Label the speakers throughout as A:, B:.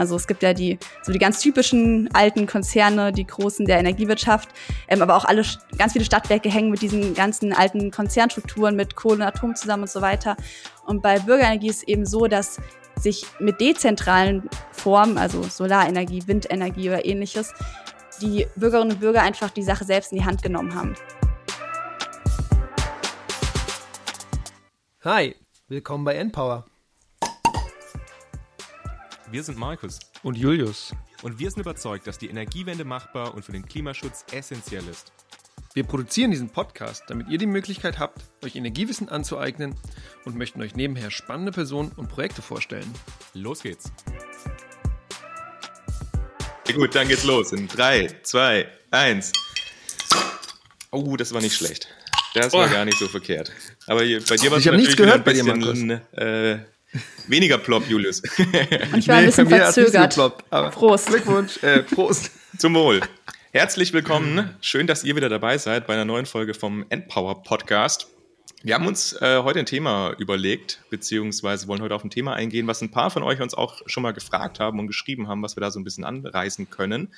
A: Also es gibt ja die, so die ganz typischen alten Konzerne, die großen der Energiewirtschaft, ähm, aber auch alle, ganz viele Stadtwerke hängen mit diesen ganzen alten Konzernstrukturen mit Kohle und Atom zusammen und so weiter. Und bei Bürgerenergie ist es eben so, dass sich mit dezentralen Formen, also Solarenergie, Windenergie oder ähnliches, die Bürgerinnen und Bürger einfach die Sache selbst in die Hand genommen haben.
B: Hi, willkommen bei Npower.
C: Wir sind Markus
B: und Julius.
C: Und wir sind überzeugt, dass die Energiewende machbar und für den Klimaschutz essentiell ist.
B: Wir produzieren diesen Podcast, damit ihr die Möglichkeit habt, euch Energiewissen anzueignen und möchten euch nebenher spannende Personen und Projekte vorstellen.
C: Los geht's. Gut, dann geht's los. In 3, 2, 1. Oh, das war nicht schlecht. Das war oh. gar nicht so verkehrt. Aber bei dir war es
B: natürlich nichts gehört bei dir, Markus.
C: Äh, weniger plopp, Julius.
A: Und ich war nee, ein bisschen verzögert. Geploppt,
B: Prost. Glückwunsch. Äh, Prost.
C: Zum Wohl. Herzlich willkommen. Schön, dass ihr wieder dabei seid bei einer neuen Folge vom Endpower Podcast. Wir haben uns äh, heute ein Thema überlegt, beziehungsweise wollen heute auf ein Thema eingehen, was ein paar von euch uns auch schon mal gefragt haben und geschrieben haben, was wir da so ein bisschen anreißen können.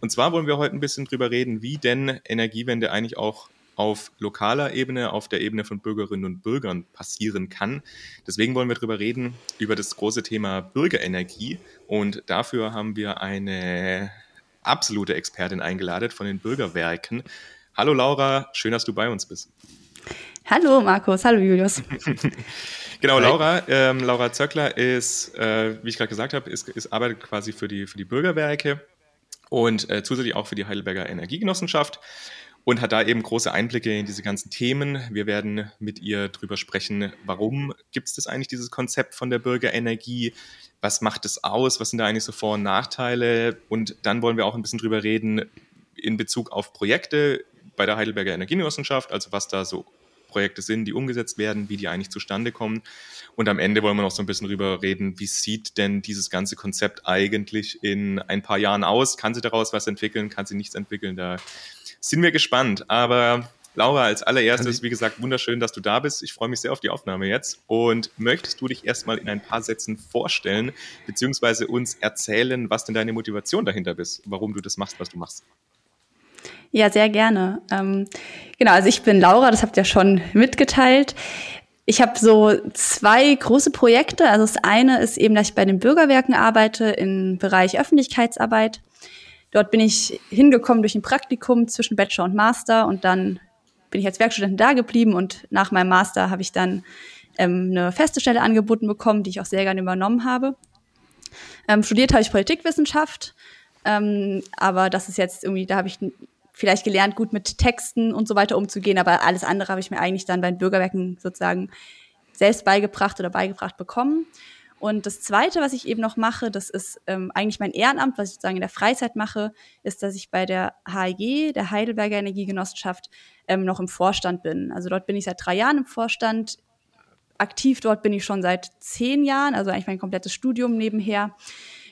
C: Und zwar wollen wir heute ein bisschen drüber reden, wie denn Energiewende eigentlich auch auf lokaler Ebene, auf der Ebene von Bürgerinnen und Bürgern passieren kann. Deswegen wollen wir darüber reden, über das große Thema Bürgerenergie. Und dafür haben wir eine absolute Expertin eingeladen von den Bürgerwerken. Hallo Laura, schön, dass du bei uns bist.
A: Hallo Markus, hallo Julius.
C: genau, Laura, ähm, Laura Zöckler ist, äh, wie ich gerade gesagt habe, ist, ist, arbeitet quasi für die, für die Bürgerwerke und äh, zusätzlich auch für die Heidelberger Energiegenossenschaft und hat da eben große Einblicke in diese ganzen Themen. Wir werden mit ihr drüber sprechen, warum gibt es das eigentlich, dieses Konzept von der Bürgerenergie? Was macht es aus? Was sind da eigentlich so Vor- und Nachteile? Und dann wollen wir auch ein bisschen drüber reden in Bezug auf Projekte bei der Heidelberger Energiegenossenschaft, also was da so Projekte sind, die umgesetzt werden, wie die eigentlich zustande kommen. Und am Ende wollen wir noch so ein bisschen drüber reden, wie sieht denn dieses ganze Konzept eigentlich in ein paar Jahren aus? Kann sie daraus was entwickeln? Kann sie nichts entwickeln? Da sind wir gespannt. Aber Laura, als allererstes, wie gesagt, wunderschön, dass du da bist. Ich freue mich sehr auf die Aufnahme jetzt. Und möchtest du dich erstmal in ein paar Sätzen vorstellen, beziehungsweise uns erzählen, was denn deine Motivation dahinter ist, warum du das machst, was du machst?
A: Ja, sehr gerne. Ähm, genau, also ich bin Laura, das habt ihr schon mitgeteilt. Ich habe so zwei große Projekte. Also das eine ist eben, dass ich bei den Bürgerwerken arbeite im Bereich Öffentlichkeitsarbeit. Dort bin ich hingekommen durch ein Praktikum zwischen Bachelor und Master und dann bin ich als Werkstudentin da geblieben und nach meinem Master habe ich dann ähm, eine feste Stelle angeboten bekommen, die ich auch sehr gerne übernommen habe. Ähm, studiert habe ich Politikwissenschaft, ähm, aber das ist jetzt irgendwie, da habe ich vielleicht gelernt, gut mit Texten und so weiter umzugehen, aber alles andere habe ich mir eigentlich dann bei den Bürgerwerken sozusagen selbst beigebracht oder beigebracht bekommen. Und das Zweite, was ich eben noch mache, das ist ähm, eigentlich mein Ehrenamt, was ich sozusagen in der Freizeit mache, ist, dass ich bei der HEG, der Heidelberger Energiegenossenschaft, ähm, noch im Vorstand bin. Also dort bin ich seit drei Jahren im Vorstand. Aktiv dort bin ich schon seit zehn Jahren, also eigentlich mein komplettes Studium nebenher.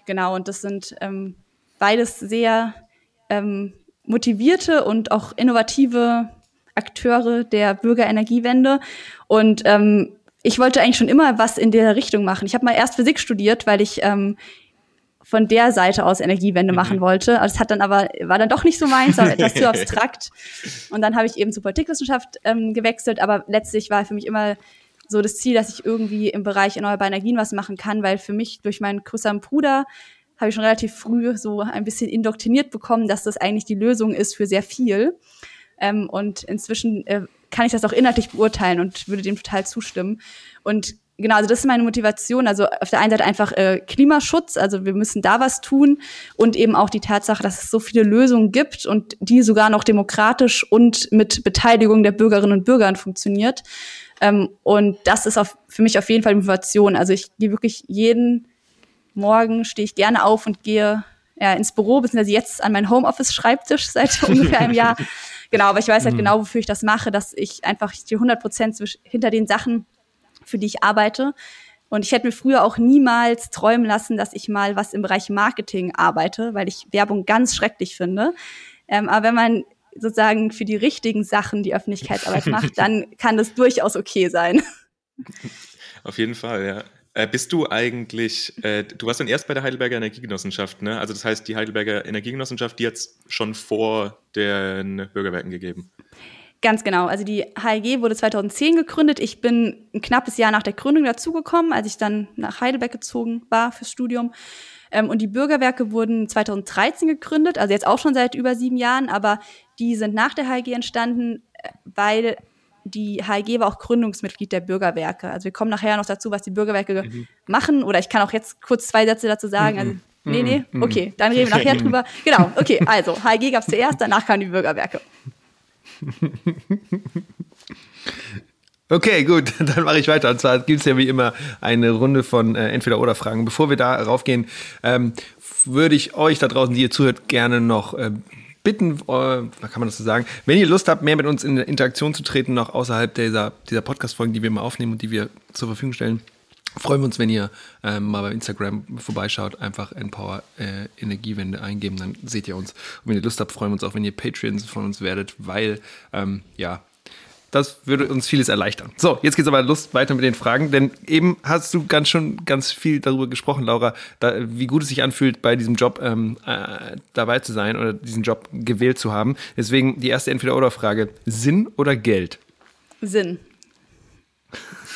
A: Genau, und das sind ähm, beides sehr ähm, motivierte und auch innovative Akteure der Bürgerenergiewende. Und ähm, ich wollte eigentlich schon immer was in der Richtung machen. Ich habe mal erst Physik studiert, weil ich ähm, von der Seite aus Energiewende mhm. machen wollte. Es hat dann aber war dann doch nicht so meins, war etwas zu abstrakt. Und dann habe ich eben zur Politikwissenschaft ähm, gewechselt. Aber letztlich war für mich immer so das Ziel, dass ich irgendwie im Bereich erneuerbare Energien was machen kann, weil für mich durch meinen größeren Bruder habe ich schon relativ früh so ein bisschen indoktriniert bekommen, dass das eigentlich die Lösung ist für sehr viel. Ähm, und inzwischen äh, kann ich das auch inhaltlich beurteilen und würde dem total zustimmen. Und genau, also das ist meine Motivation. Also auf der einen Seite einfach äh, Klimaschutz, also wir müssen da was tun und eben auch die Tatsache, dass es so viele Lösungen gibt und die sogar noch demokratisch und mit Beteiligung der Bürgerinnen und Bürger funktioniert. Ähm, und das ist auf, für mich auf jeden Fall Motivation. Also ich gehe wirklich jeden Morgen stehe ich gerne auf und gehe ja, ins Büro, beziehungsweise jetzt an meinen Homeoffice-Schreibtisch seit ungefähr einem Jahr Genau, aber ich weiß halt mhm. genau, wofür ich das mache, dass ich einfach die 100 Prozent hinter den Sachen, für die ich arbeite. Und ich hätte mir früher auch niemals träumen lassen, dass ich mal was im Bereich Marketing arbeite, weil ich Werbung ganz schrecklich finde. Ähm, aber wenn man sozusagen für die richtigen Sachen die Öffentlichkeitsarbeit macht, dann kann das durchaus okay sein.
C: Auf jeden Fall, ja. Äh, bist du eigentlich, äh, du warst dann erst bei der Heidelberger Energiegenossenschaft, ne? Also das heißt, die Heidelberger Energiegenossenschaft, die hat es schon vor den Bürgerwerken gegeben.
A: Ganz genau. Also die HEG wurde 2010 gegründet. Ich bin ein knappes Jahr nach der Gründung dazugekommen, als ich dann nach Heidelberg gezogen war fürs Studium. Ähm, und die Bürgerwerke wurden 2013 gegründet, also jetzt auch schon seit über sieben Jahren, aber die sind nach der HEG entstanden, äh, weil die HEG war auch Gründungsmitglied der Bürgerwerke. Also wir kommen nachher noch dazu, was die Bürgerwerke mhm. machen. Oder ich kann auch jetzt kurz zwei Sätze dazu sagen. Also, nee, nee, mhm. okay, dann reden wir nachher drüber. Genau, okay, also HEG gab es zuerst, danach kamen die Bürgerwerke.
B: Okay, gut, dann mache ich weiter. Und zwar gibt es ja wie immer eine Runde von äh, Entweder-Oder-Fragen. Bevor wir da raufgehen, ähm, würde ich euch da draußen, die ihr zuhört, gerne noch äh, bitten, äh, kann man das so sagen, wenn ihr Lust habt, mehr mit uns in Interaktion zu treten, noch außerhalb dieser, dieser Podcast-Folgen, die wir immer aufnehmen und die wir zur Verfügung stellen, freuen wir uns, wenn ihr äh, mal bei Instagram vorbeischaut, einfach Empower äh, Energiewende eingeben, dann seht ihr uns. Und wenn ihr Lust habt, freuen wir uns auch, wenn ihr Patreons von uns werdet, weil, ähm, ja, das würde uns vieles erleichtern. So, jetzt geht's aber Lust weiter mit den Fragen, denn eben hast du ganz schon ganz viel darüber gesprochen, Laura, da, wie gut es sich anfühlt, bei diesem Job ähm, äh, dabei zu sein oder diesen Job gewählt zu haben. Deswegen die erste Entweder-Oder-Frage: Sinn oder Geld?
A: Sinn.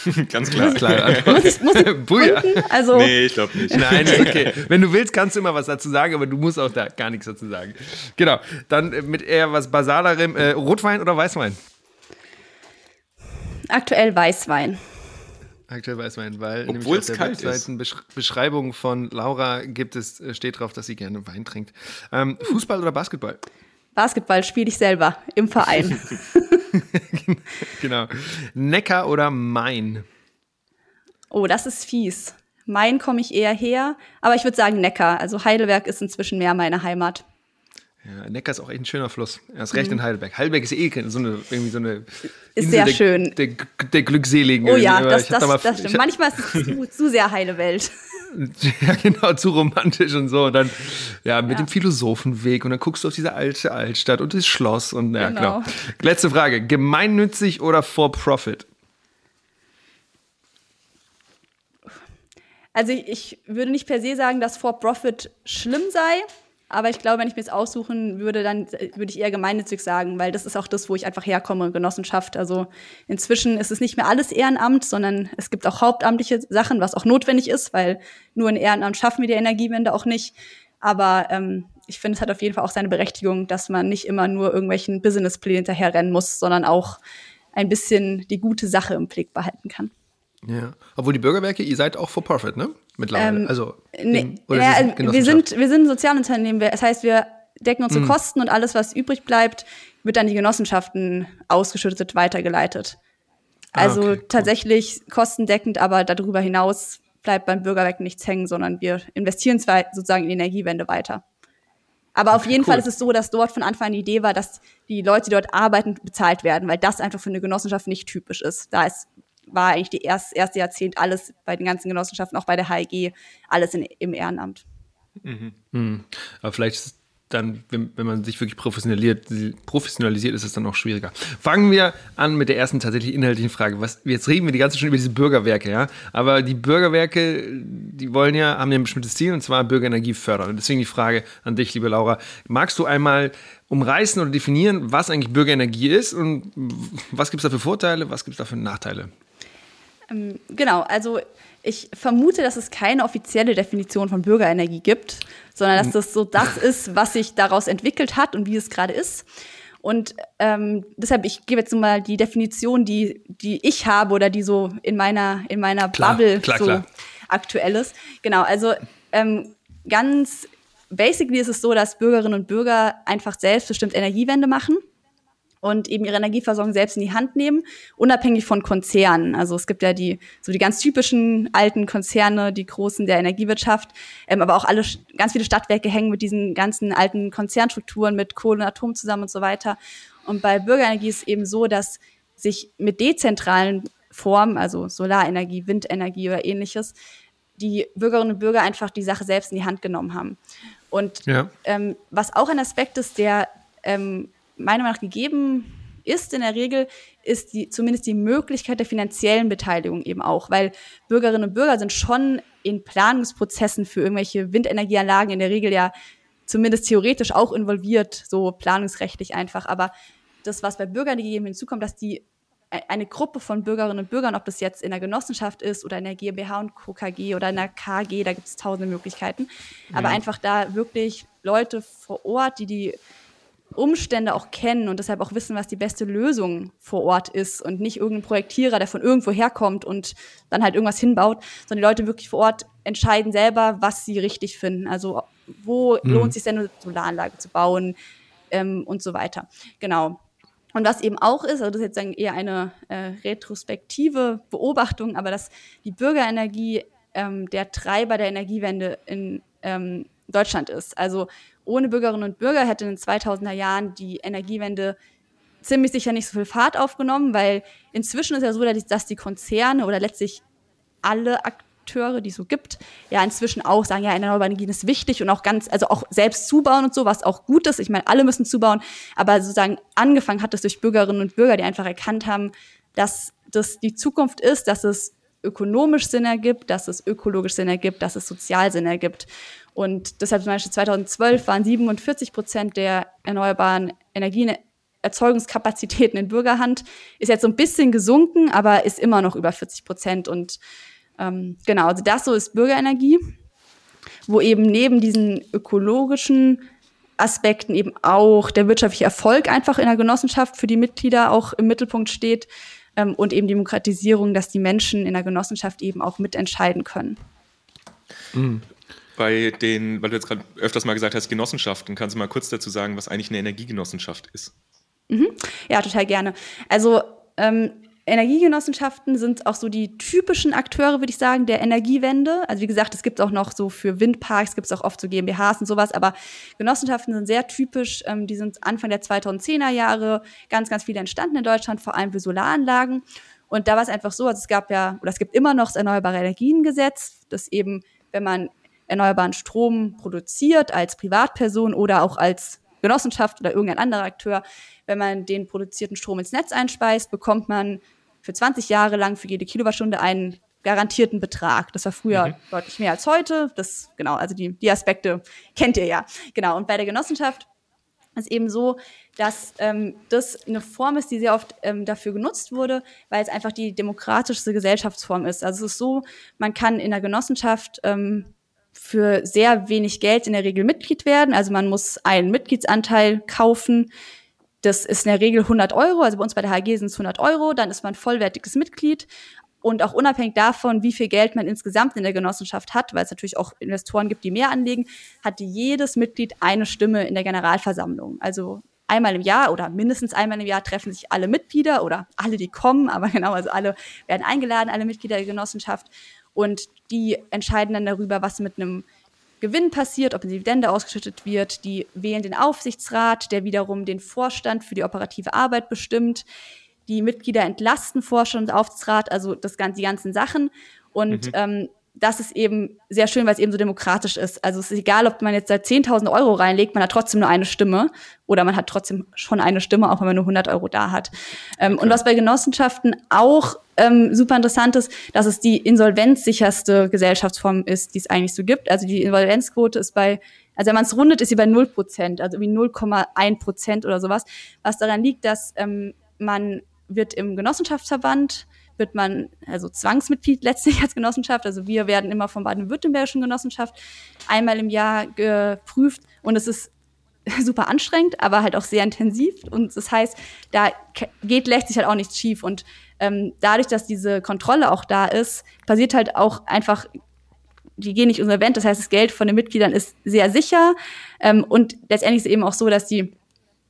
C: Ganz klar.
B: klar
A: muss ich, muss ich
C: also nee, ich glaube nicht.
B: Nein, okay. Wenn du willst, kannst du immer was dazu sagen, aber du musst auch da gar nichts dazu sagen. Genau. Dann mit eher was basalerem. Äh, Rotwein oder Weißwein?
A: Aktuell Weißwein.
B: Aktuell Weißwein, weil
C: Obwohl es kalt ist.
B: Besch Beschreibung von Laura gibt es, äh, steht drauf, dass sie gerne Wein trinkt. Ähm, Fußball oder Basketball?
A: Basketball spiele ich selber im Verein.
B: genau. Neckar oder Main?
A: Oh, das ist fies. Main komme ich eher her, aber ich würde sagen Neckar. Also Heidelberg ist inzwischen mehr meine Heimat.
B: Ja, Neckar ist auch echt ein schöner Fluss. Er ist recht mhm. in Heidelberg. Heidelberg ist eh so eine, irgendwie so eine
A: ist sehr
B: der,
A: schön.
B: Der, der, Glückseligen.
A: Oh ja, das, das, da mal, das stimmt. Manchmal ist es zu, zu, sehr heile Welt.
B: Ja, genau, zu romantisch und so. Und dann, ja, mit ja. dem Philosophenweg und dann guckst du auf diese alte Altstadt und das Schloss und ja, genau. genau. Letzte Frage: Gemeinnützig oder for profit?
A: Also ich würde nicht per se sagen, dass for profit schlimm sei. Aber ich glaube, wenn ich mir jetzt aussuchen würde, dann äh, würde ich eher gemeinnützig sagen, weil das ist auch das, wo ich einfach herkomme, Genossenschaft. Also inzwischen ist es nicht mehr alles Ehrenamt, sondern es gibt auch hauptamtliche Sachen, was auch notwendig ist, weil nur ein Ehrenamt schaffen wir die Energiewende auch nicht. Aber ähm, ich finde, es hat auf jeden Fall auch seine Berechtigung, dass man nicht immer nur irgendwelchen Businessplänen hinterherrennen muss, sondern auch ein bisschen die gute Sache im Blick behalten kann.
B: Ja, obwohl die Bürgerwerke, ihr seid auch for profit, ne?
A: Mittlerweile. Ähm, also, nee, ja, wir, sind, wir sind ein Sozialunternehmen. Das heißt, wir decken unsere mhm. Kosten und alles, was übrig bleibt, wird dann die Genossenschaften ausgeschüttet, weitergeleitet. Ah, also ah, okay, tatsächlich cool. kostendeckend, aber darüber hinaus bleibt beim Bürgerwerk nichts hängen, sondern wir investieren zwar sozusagen in die Energiewende weiter. Aber auf jeden cool. Fall ist es so, dass dort von Anfang an die Idee war, dass die Leute, die dort arbeiten, bezahlt werden, weil das einfach für eine Genossenschaft nicht typisch ist. Da ist war eigentlich die erst, erste Jahrzehnt alles bei den ganzen Genossenschaften, auch bei der HEG, alles in, im Ehrenamt.
B: Mhm. Mhm. Aber vielleicht ist dann, wenn, wenn man sich wirklich professionalisiert, professionalisiert, ist es dann auch schwieriger. Fangen wir an mit der ersten tatsächlich inhaltlichen Frage. Was, jetzt reden wir die ganze Stunde über diese Bürgerwerke, ja. Aber die Bürgerwerke, die wollen ja, haben ja ein bestimmtes Ziel, und zwar Bürgerenergie fördern. Und deswegen die Frage an dich, liebe Laura. Magst du einmal umreißen oder definieren, was eigentlich Bürgerenergie ist und was gibt es da für Vorteile, was gibt es da für Nachteile?
A: Ähm, genau, also ich vermute, dass es keine offizielle Definition von Bürgerenergie gibt, sondern dass das so das ist, was sich daraus entwickelt hat und wie es gerade ist. Und ähm, deshalb, ich gebe jetzt mal die Definition, die, die ich habe oder die so in meiner, in meiner klar, Bubble klar, so klar. aktuell ist. Genau, also ähm, ganz basically ist es so, dass Bürgerinnen und Bürger einfach selbstbestimmt Energiewende machen und eben ihre Energieversorgung selbst in die Hand nehmen, unabhängig von Konzernen. Also es gibt ja die so die ganz typischen alten Konzerne, die großen der Energiewirtschaft, ähm, aber auch alle ganz viele Stadtwerke hängen mit diesen ganzen alten Konzernstrukturen mit Kohle und Atom zusammen und so weiter. Und bei Bürgerenergie ist es eben so, dass sich mit dezentralen Formen, also Solarenergie, Windenergie oder ähnliches, die Bürgerinnen und Bürger einfach die Sache selbst in die Hand genommen haben. Und ja. ähm, was auch ein Aspekt ist, der ähm, meiner Meinung nach gegeben ist in der Regel, ist die, zumindest die Möglichkeit der finanziellen Beteiligung eben auch, weil Bürgerinnen und Bürger sind schon in Planungsprozessen für irgendwelche Windenergieanlagen in der Regel ja zumindest theoretisch auch involviert, so planungsrechtlich einfach. Aber das, was bei Bürgern gegeben hinzukommt, dass die e-, eine Gruppe von Bürgerinnen und Bürgern, ob das jetzt in der Genossenschaft ist oder in der GmbH und Co. KG oder in der KG, da gibt es tausende Möglichkeiten. Aber einfach da wirklich Leute vor Ort, die die Umstände auch kennen und deshalb auch wissen, was die beste Lösung vor Ort ist und nicht irgendein Projektierer, der von irgendwo herkommt und dann halt irgendwas hinbaut, sondern die Leute wirklich vor Ort entscheiden selber, was sie richtig finden. Also wo mhm. lohnt es sich denn eine Solaranlage zu bauen ähm, und so weiter. Genau. Und was eben auch ist, also das ist jetzt eher eine äh, retrospektive Beobachtung, aber dass die Bürgerenergie ähm, der Treiber der Energiewende in ähm, Deutschland ist. Also ohne Bürgerinnen und Bürger hätte in den 2000er Jahren die Energiewende ziemlich sicher nicht so viel Fahrt aufgenommen, weil inzwischen ist ja so, dass die Konzerne oder letztlich alle Akteure, die es so gibt, ja inzwischen auch sagen, ja, erneuerbare Energien ist wichtig und auch ganz, also auch selbst zubauen und so, was auch gut ist. Ich meine, alle müssen zubauen, aber sozusagen angefangen hat es durch Bürgerinnen und Bürger, die einfach erkannt haben, dass das die Zukunft ist, dass es ökonomisch Sinn ergibt, dass es ökologisch Sinn ergibt, dass es sozial Sinn ergibt. Und deshalb zum Beispiel 2012 waren 47 Prozent der erneuerbaren Energieerzeugungskapazitäten in Bürgerhand. Ist jetzt so ein bisschen gesunken, aber ist immer noch über 40 Prozent. Und ähm, genau, also das so ist Bürgerenergie, wo eben neben diesen ökologischen Aspekten eben auch der wirtschaftliche Erfolg einfach in der Genossenschaft für die Mitglieder auch im Mittelpunkt steht ähm, und eben Demokratisierung, dass die Menschen in der Genossenschaft eben auch mitentscheiden können.
C: Mhm bei den, weil du jetzt gerade öfters mal gesagt hast, Genossenschaften, kannst du mal kurz dazu sagen, was eigentlich eine Energiegenossenschaft ist?
A: Mhm. Ja, total gerne. Also ähm, Energiegenossenschaften sind auch so die typischen Akteure, würde ich sagen, der Energiewende. Also wie gesagt, es gibt auch noch so für Windparks, gibt es auch oft so GmbHs und sowas, aber Genossenschaften sind sehr typisch. Ähm, die sind Anfang der 2010er Jahre ganz, ganz viele entstanden in Deutschland, vor allem für Solaranlagen. Und da war es einfach so, also es gab ja, oder es gibt immer noch das Erneuerbare Energiengesetz, das eben, wenn man erneuerbaren Strom produziert als Privatperson oder auch als Genossenschaft oder irgendein anderer Akteur, wenn man den produzierten Strom ins Netz einspeist, bekommt man für 20 Jahre lang für jede Kilowattstunde einen garantierten Betrag. Das war früher mhm. deutlich mehr als heute. Das, genau, also die, die Aspekte kennt ihr ja. Genau. Und bei der Genossenschaft ist eben so, dass ähm, das eine Form ist, die sehr oft ähm, dafür genutzt wurde, weil es einfach die demokratischste Gesellschaftsform ist. Also es ist so, man kann in der Genossenschaft ähm, für sehr wenig Geld in der Regel Mitglied werden. Also man muss einen Mitgliedsanteil kaufen. Das ist in der Regel 100 Euro. Also bei uns bei der HG sind es 100 Euro. Dann ist man vollwertiges Mitglied. Und auch unabhängig davon, wie viel Geld man insgesamt in der Genossenschaft hat, weil es natürlich auch Investoren gibt, die mehr anlegen, hat jedes Mitglied eine Stimme in der Generalversammlung. Also einmal im Jahr oder mindestens einmal im Jahr treffen sich alle Mitglieder oder alle, die kommen, aber genau, also alle werden eingeladen, alle Mitglieder der Genossenschaft und die entscheiden dann darüber, was mit einem Gewinn passiert, ob eine Dividende ausgeschüttet wird. Die wählen den Aufsichtsrat, der wiederum den Vorstand für die operative Arbeit bestimmt. Die Mitglieder entlasten Vorstand und Aufsichtsrat, also das, die ganzen Sachen. Und mhm. ähm, das ist eben sehr schön, weil es eben so demokratisch ist. Also es ist egal, ob man jetzt da 10.000 Euro reinlegt, man hat trotzdem nur eine Stimme oder man hat trotzdem schon eine Stimme, auch wenn man nur 100 Euro da hat. Ähm, okay. Und was bei Genossenschaften auch ähm, super interessant ist, dass es die insolvenzsicherste Gesellschaftsform ist, die es eigentlich so gibt. Also die Insolvenzquote ist bei, also wenn man es rundet, ist sie bei 0 Prozent, also wie 0,1 Prozent oder sowas. Was daran liegt, dass ähm, man wird im Genossenschaftsverband wird man also Zwangsmitglied letztlich als Genossenschaft. Also wir werden immer vom baden-württembergischen Genossenschaft einmal im Jahr geprüft und es ist super anstrengend, aber halt auch sehr intensiv. Und das heißt, da geht letztlich halt auch nichts schief. Und ähm, dadurch, dass diese Kontrolle auch da ist, passiert halt auch einfach, die gehen nicht insolvent. Das heißt, das Geld von den Mitgliedern ist sehr sicher. Ähm, und letztendlich ist es eben auch so, dass die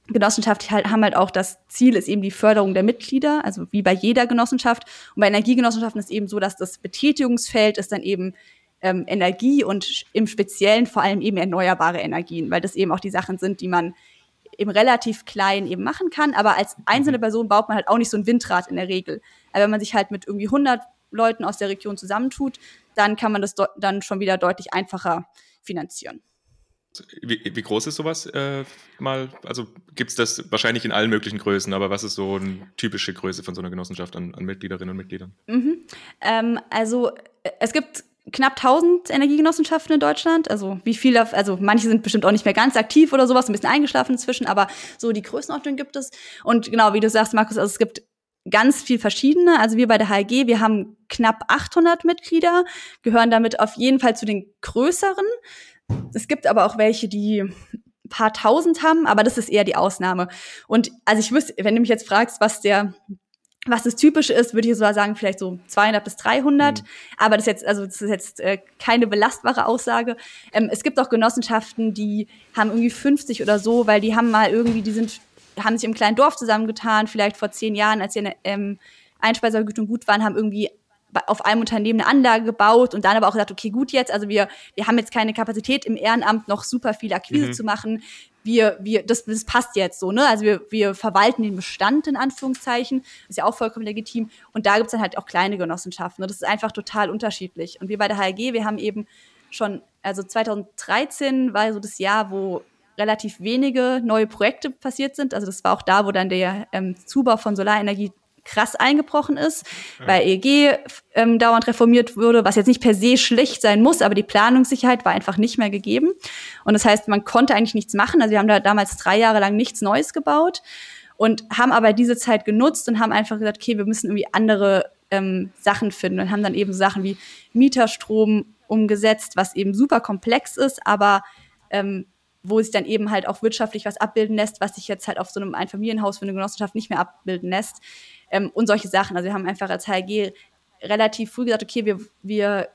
A: Genossenschaft halt, haben halt auch das Ziel, ist eben die Förderung der Mitglieder, also wie bei jeder Genossenschaft. Und bei Energiegenossenschaften ist eben so, dass das Betätigungsfeld ist dann eben ähm, Energie und im Speziellen vor allem eben erneuerbare Energien, weil das eben auch die Sachen sind, die man eben relativ klein eben machen kann. Aber als einzelne mhm. Person baut man halt auch nicht so ein Windrad in der Regel. Aber wenn man sich halt mit irgendwie 100 Leuten aus der Region zusammentut, dann kann man das dann schon wieder deutlich einfacher finanzieren.
C: Wie, wie, groß ist sowas äh, mal? Also gibt es das wahrscheinlich in allen möglichen Größen, aber was ist so eine typische Größe von so einer Genossenschaft an, an Mitgliederinnen und Mitgliedern?
A: Mhm. Ähm, also es gibt knapp 1000 Energiegenossenschaften in Deutschland. Also wie viele, also manche sind bestimmt auch nicht mehr ganz aktiv oder sowas, ein bisschen eingeschlafen inzwischen, aber so die Größenordnung gibt es. Und genau, wie du sagst, Markus, also es gibt ganz viel verschiedene. Also wir bei der HLG, wir haben knapp 800 Mitglieder, gehören damit auf jeden Fall zu den größeren. Es gibt aber auch welche, die ein paar tausend haben, aber das ist eher die Ausnahme. Und also ich wüsste, wenn du mich jetzt fragst, was der was das Typische ist, würde ich sogar sagen, vielleicht so 200 bis 300. Mhm. Aber das ist jetzt, also das ist jetzt äh, keine belastbare Aussage. Ähm, es gibt auch Genossenschaften, die haben irgendwie 50 oder so, weil die haben mal irgendwie, die sind, haben sich im kleinen Dorf zusammengetan, vielleicht vor zehn Jahren, als sie in der ähm, Einspeiservergütung gut waren, haben irgendwie auf einem Unternehmen eine Anlage gebaut und dann aber auch gesagt, okay, gut jetzt, also wir, wir haben jetzt keine Kapazität im Ehrenamt noch super viel Akquise mhm. zu machen. Wir, wir, das, das passt jetzt so, ne? Also wir, wir verwalten den Bestand in Anführungszeichen, ist ja auch vollkommen legitim. Und da gibt's dann halt auch kleine Genossenschaften. Ne? Das ist einfach total unterschiedlich. Und wir bei der HLG, wir haben eben schon, also 2013 war so das Jahr, wo relativ wenige neue Projekte passiert sind. Also das war auch da, wo dann der ähm, Zubau von Solarenergie krass eingebrochen ist, ja. weil EEG ähm, dauernd reformiert wurde, was jetzt nicht per se schlecht sein muss, aber die Planungssicherheit war einfach nicht mehr gegeben. Und das heißt, man konnte eigentlich nichts machen. Also wir haben da damals drei Jahre lang nichts Neues gebaut und haben aber diese Zeit genutzt und haben einfach gesagt, okay, wir müssen irgendwie andere ähm, Sachen finden und haben dann eben so Sachen wie Mieterstrom umgesetzt, was eben super komplex ist, aber ähm, wo sich dann eben halt auch wirtschaftlich was abbilden lässt, was sich jetzt halt auf so einem Einfamilienhaus für eine Genossenschaft nicht mehr abbilden lässt ähm, und solche Sachen. Also wir haben einfach als HLG relativ früh gesagt, okay, wir, wir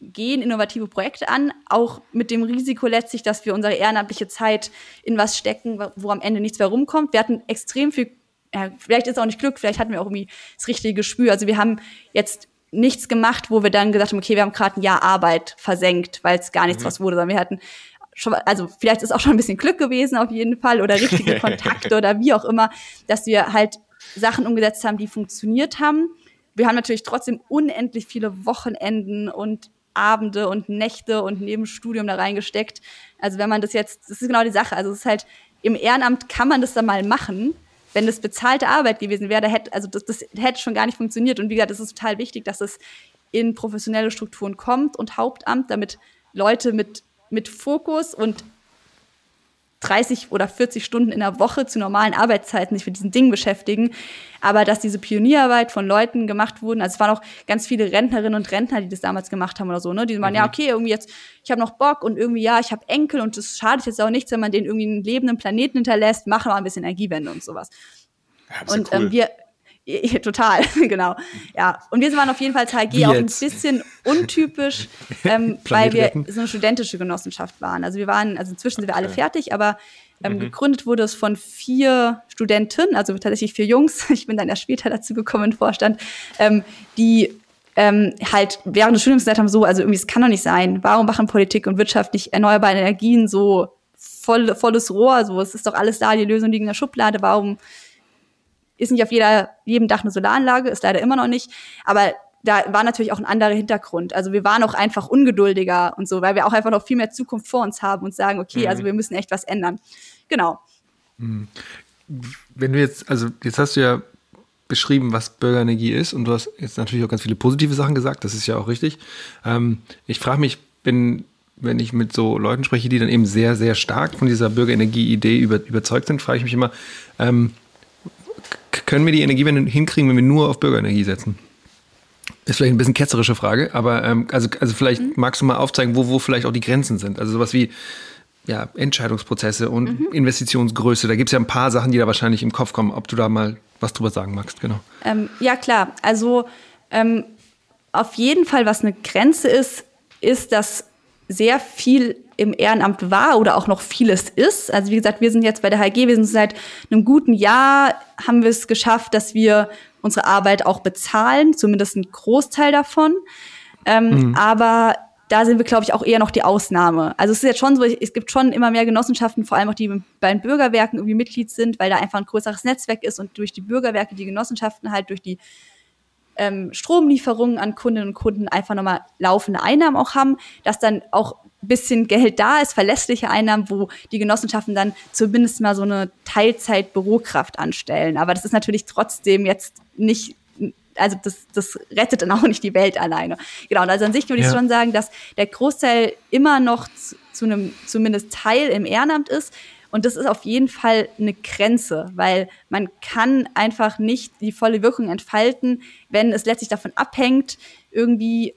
A: gehen innovative Projekte an, auch mit dem Risiko letztlich, dass wir unsere ehrenamtliche Zeit in was stecken, wo am Ende nichts mehr rumkommt. Wir hatten extrem viel, ja, vielleicht ist es auch nicht Glück, vielleicht hatten wir auch irgendwie das richtige Gespür. Also wir haben jetzt nichts gemacht, wo wir dann gesagt haben, okay, wir haben gerade ein Jahr Arbeit versenkt, weil es gar nichts mhm. was wurde, sondern wir hatten schon, also vielleicht ist auch schon ein bisschen Glück gewesen auf jeden Fall oder richtige Kontakte oder wie auch immer, dass wir halt Sachen umgesetzt haben, die funktioniert haben. Wir haben natürlich trotzdem unendlich viele Wochenenden und Abende und Nächte und Nebenstudium da reingesteckt. Also wenn man das jetzt, das ist genau die Sache. Also es ist halt, im Ehrenamt kann man das dann mal machen. Wenn das bezahlte Arbeit gewesen wäre, da hätte, also das, das hätte schon gar nicht funktioniert. Und wie gesagt, es ist total wichtig, dass es in professionelle Strukturen kommt und Hauptamt, damit Leute mit, mit Fokus und 30 oder 40 Stunden in der Woche zu normalen Arbeitszeiten sich mit diesen Dingen beschäftigen. Aber dass diese Pionierarbeit von Leuten gemacht wurden, also es waren auch ganz viele Rentnerinnen und Rentner, die das damals gemacht haben oder so, ne? Die waren, mhm. ja, okay, irgendwie jetzt, ich habe noch Bock und irgendwie, ja, ich habe Enkel und es schadet jetzt auch nichts, wenn man den irgendwie einen lebenden Planeten hinterlässt, machen wir ein bisschen Energiewende und sowas.
C: Ja, und ähm,
A: cool. ähm, wir, Total, genau. Ja, und wir waren auf jeden Fall HG auch ein bisschen untypisch, ähm, weil wir so eine studentische Genossenschaft waren. Also wir waren, also inzwischen sind wir alle fertig, aber ähm, mhm. gegründet wurde es von vier Studenten, also tatsächlich vier Jungs. Ich bin dann erst später dazu gekommen im Vorstand, ähm, die ähm, halt während des Studiums gesagt haben, so, also irgendwie, es kann doch nicht sein. Warum machen Politik und Wirtschaft nicht erneuerbare Energien so voll, volles Rohr? So, es ist doch alles da, die Lösung liegt in der Schublade. Warum ist nicht auf jeder, jedem Dach eine Solaranlage, ist leider immer noch nicht. Aber da war natürlich auch ein anderer Hintergrund. Also wir waren auch einfach ungeduldiger und so, weil wir auch einfach noch viel mehr Zukunft vor uns haben und sagen, okay, mhm. also wir müssen echt was ändern. Genau.
B: Mhm. Wenn du jetzt, also jetzt hast du ja beschrieben, was Bürgerenergie ist und du hast jetzt natürlich auch ganz viele positive Sachen gesagt, das ist ja auch richtig. Ähm, ich frage mich, bin, wenn ich mit so Leuten spreche, die dann eben sehr, sehr stark von dieser Bürgerenergie-Idee über, überzeugt sind, frage ich mich immer, ähm, können wir die Energiewende hinkriegen, wenn wir nur auf Bürgerenergie setzen? Ist vielleicht ein bisschen ketzerische Frage, aber ähm, also, also vielleicht mhm. magst du mal aufzeigen, wo, wo vielleicht auch die Grenzen sind. Also sowas wie ja, Entscheidungsprozesse und mhm. Investitionsgröße. Da gibt es ja ein paar Sachen, die da wahrscheinlich im Kopf kommen, ob du da mal was drüber sagen magst, genau.
A: Ähm, ja, klar. Also ähm, auf jeden Fall, was eine Grenze ist, ist, dass sehr viel im Ehrenamt war oder auch noch vieles ist. Also wie gesagt, wir sind jetzt bei der HG, wir sind seit einem guten Jahr, haben wir es geschafft, dass wir unsere Arbeit auch bezahlen, zumindest einen Großteil davon. Ähm, mhm. Aber da sind wir, glaube ich, auch eher noch die Ausnahme. Also es ist jetzt schon so, es gibt schon immer mehr Genossenschaften, vor allem auch die bei den Bürgerwerken irgendwie Mitglied sind, weil da einfach ein größeres Netzwerk ist und durch die Bürgerwerke, die Genossenschaften halt durch die ähm, Stromlieferungen an Kundinnen und Kunden einfach nochmal laufende Einnahmen auch haben, dass dann auch bisschen Geld da ist, verlässliche Einnahmen, wo die Genossenschaften dann zumindest mal so eine Teilzeit-Bürokraft anstellen. Aber das ist natürlich trotzdem jetzt nicht also das, das rettet dann auch nicht die Welt alleine. Genau, und also an sich würde ich schon sagen, dass der Großteil immer noch zu, zu einem zumindest Teil im Ehrenamt ist. Und das ist auf jeden Fall eine Grenze, weil man kann einfach nicht die volle Wirkung entfalten, wenn es letztlich davon abhängt, irgendwie,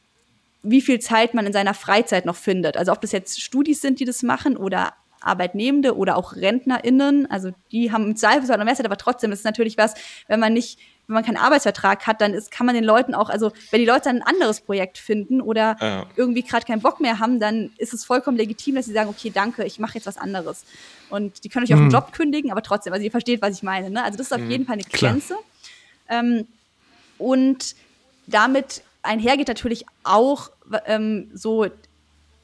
A: wie viel Zeit man in seiner Freizeit noch findet. Also ob das jetzt Studis sind, die das machen oder Arbeitnehmende oder auch RentnerInnen, also die haben im Zweifelsfall noch mehr Zeit, aber trotzdem ist es natürlich was, wenn man nicht wenn man keinen Arbeitsvertrag hat, dann ist, kann man den Leuten auch, also wenn die Leute ein anderes Projekt finden oder ja. irgendwie gerade keinen Bock mehr haben, dann ist es vollkommen legitim, dass sie sagen, okay, danke, ich mache jetzt was anderes. Und die können euch mhm. auch einen Job kündigen, aber trotzdem, also ihr versteht, was ich meine. Ne? Also das ist auf mhm. jeden Fall eine Grenze. Ähm, und damit einhergeht natürlich auch ähm, so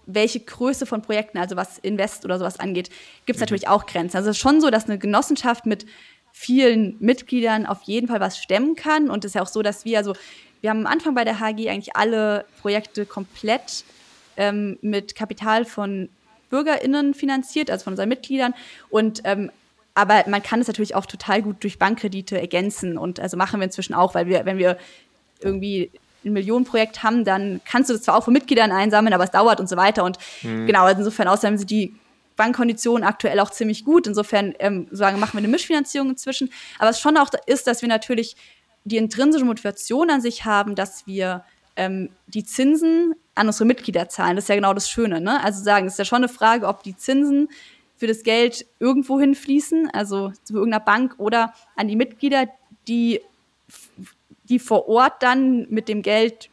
A: welche Größe von Projekten, also was Invest oder sowas angeht, gibt es mhm. natürlich auch Grenzen. Also es ist schon so, dass eine Genossenschaft mit vielen Mitgliedern auf jeden Fall was stemmen kann. Und es ist ja auch so, dass wir, also wir haben am Anfang bei der HG eigentlich alle Projekte komplett ähm, mit Kapital von BürgerInnen finanziert, also von unseren Mitgliedern. Und ähm, aber man kann es natürlich auch total gut durch Bankkredite ergänzen. Und also machen wir inzwischen auch, weil wir, wenn wir irgendwie ein Millionenprojekt haben, dann kannst du das zwar auch von Mitgliedern einsammeln, aber es dauert und so weiter. Und mhm. genau, also insofern, außerdem sind die Bankkonditionen aktuell auch ziemlich gut. Insofern ähm, sagen, machen wir eine Mischfinanzierung inzwischen. Aber es schon auch ist, dass wir natürlich die intrinsische Motivation an sich haben, dass wir ähm, die Zinsen an unsere Mitglieder zahlen. Das ist ja genau das Schöne. Ne? Also sagen, es ist ja schon eine Frage, ob die Zinsen für das Geld irgendwo hinfließen, also zu irgendeiner Bank oder an die Mitglieder, die, die vor Ort dann mit dem Geld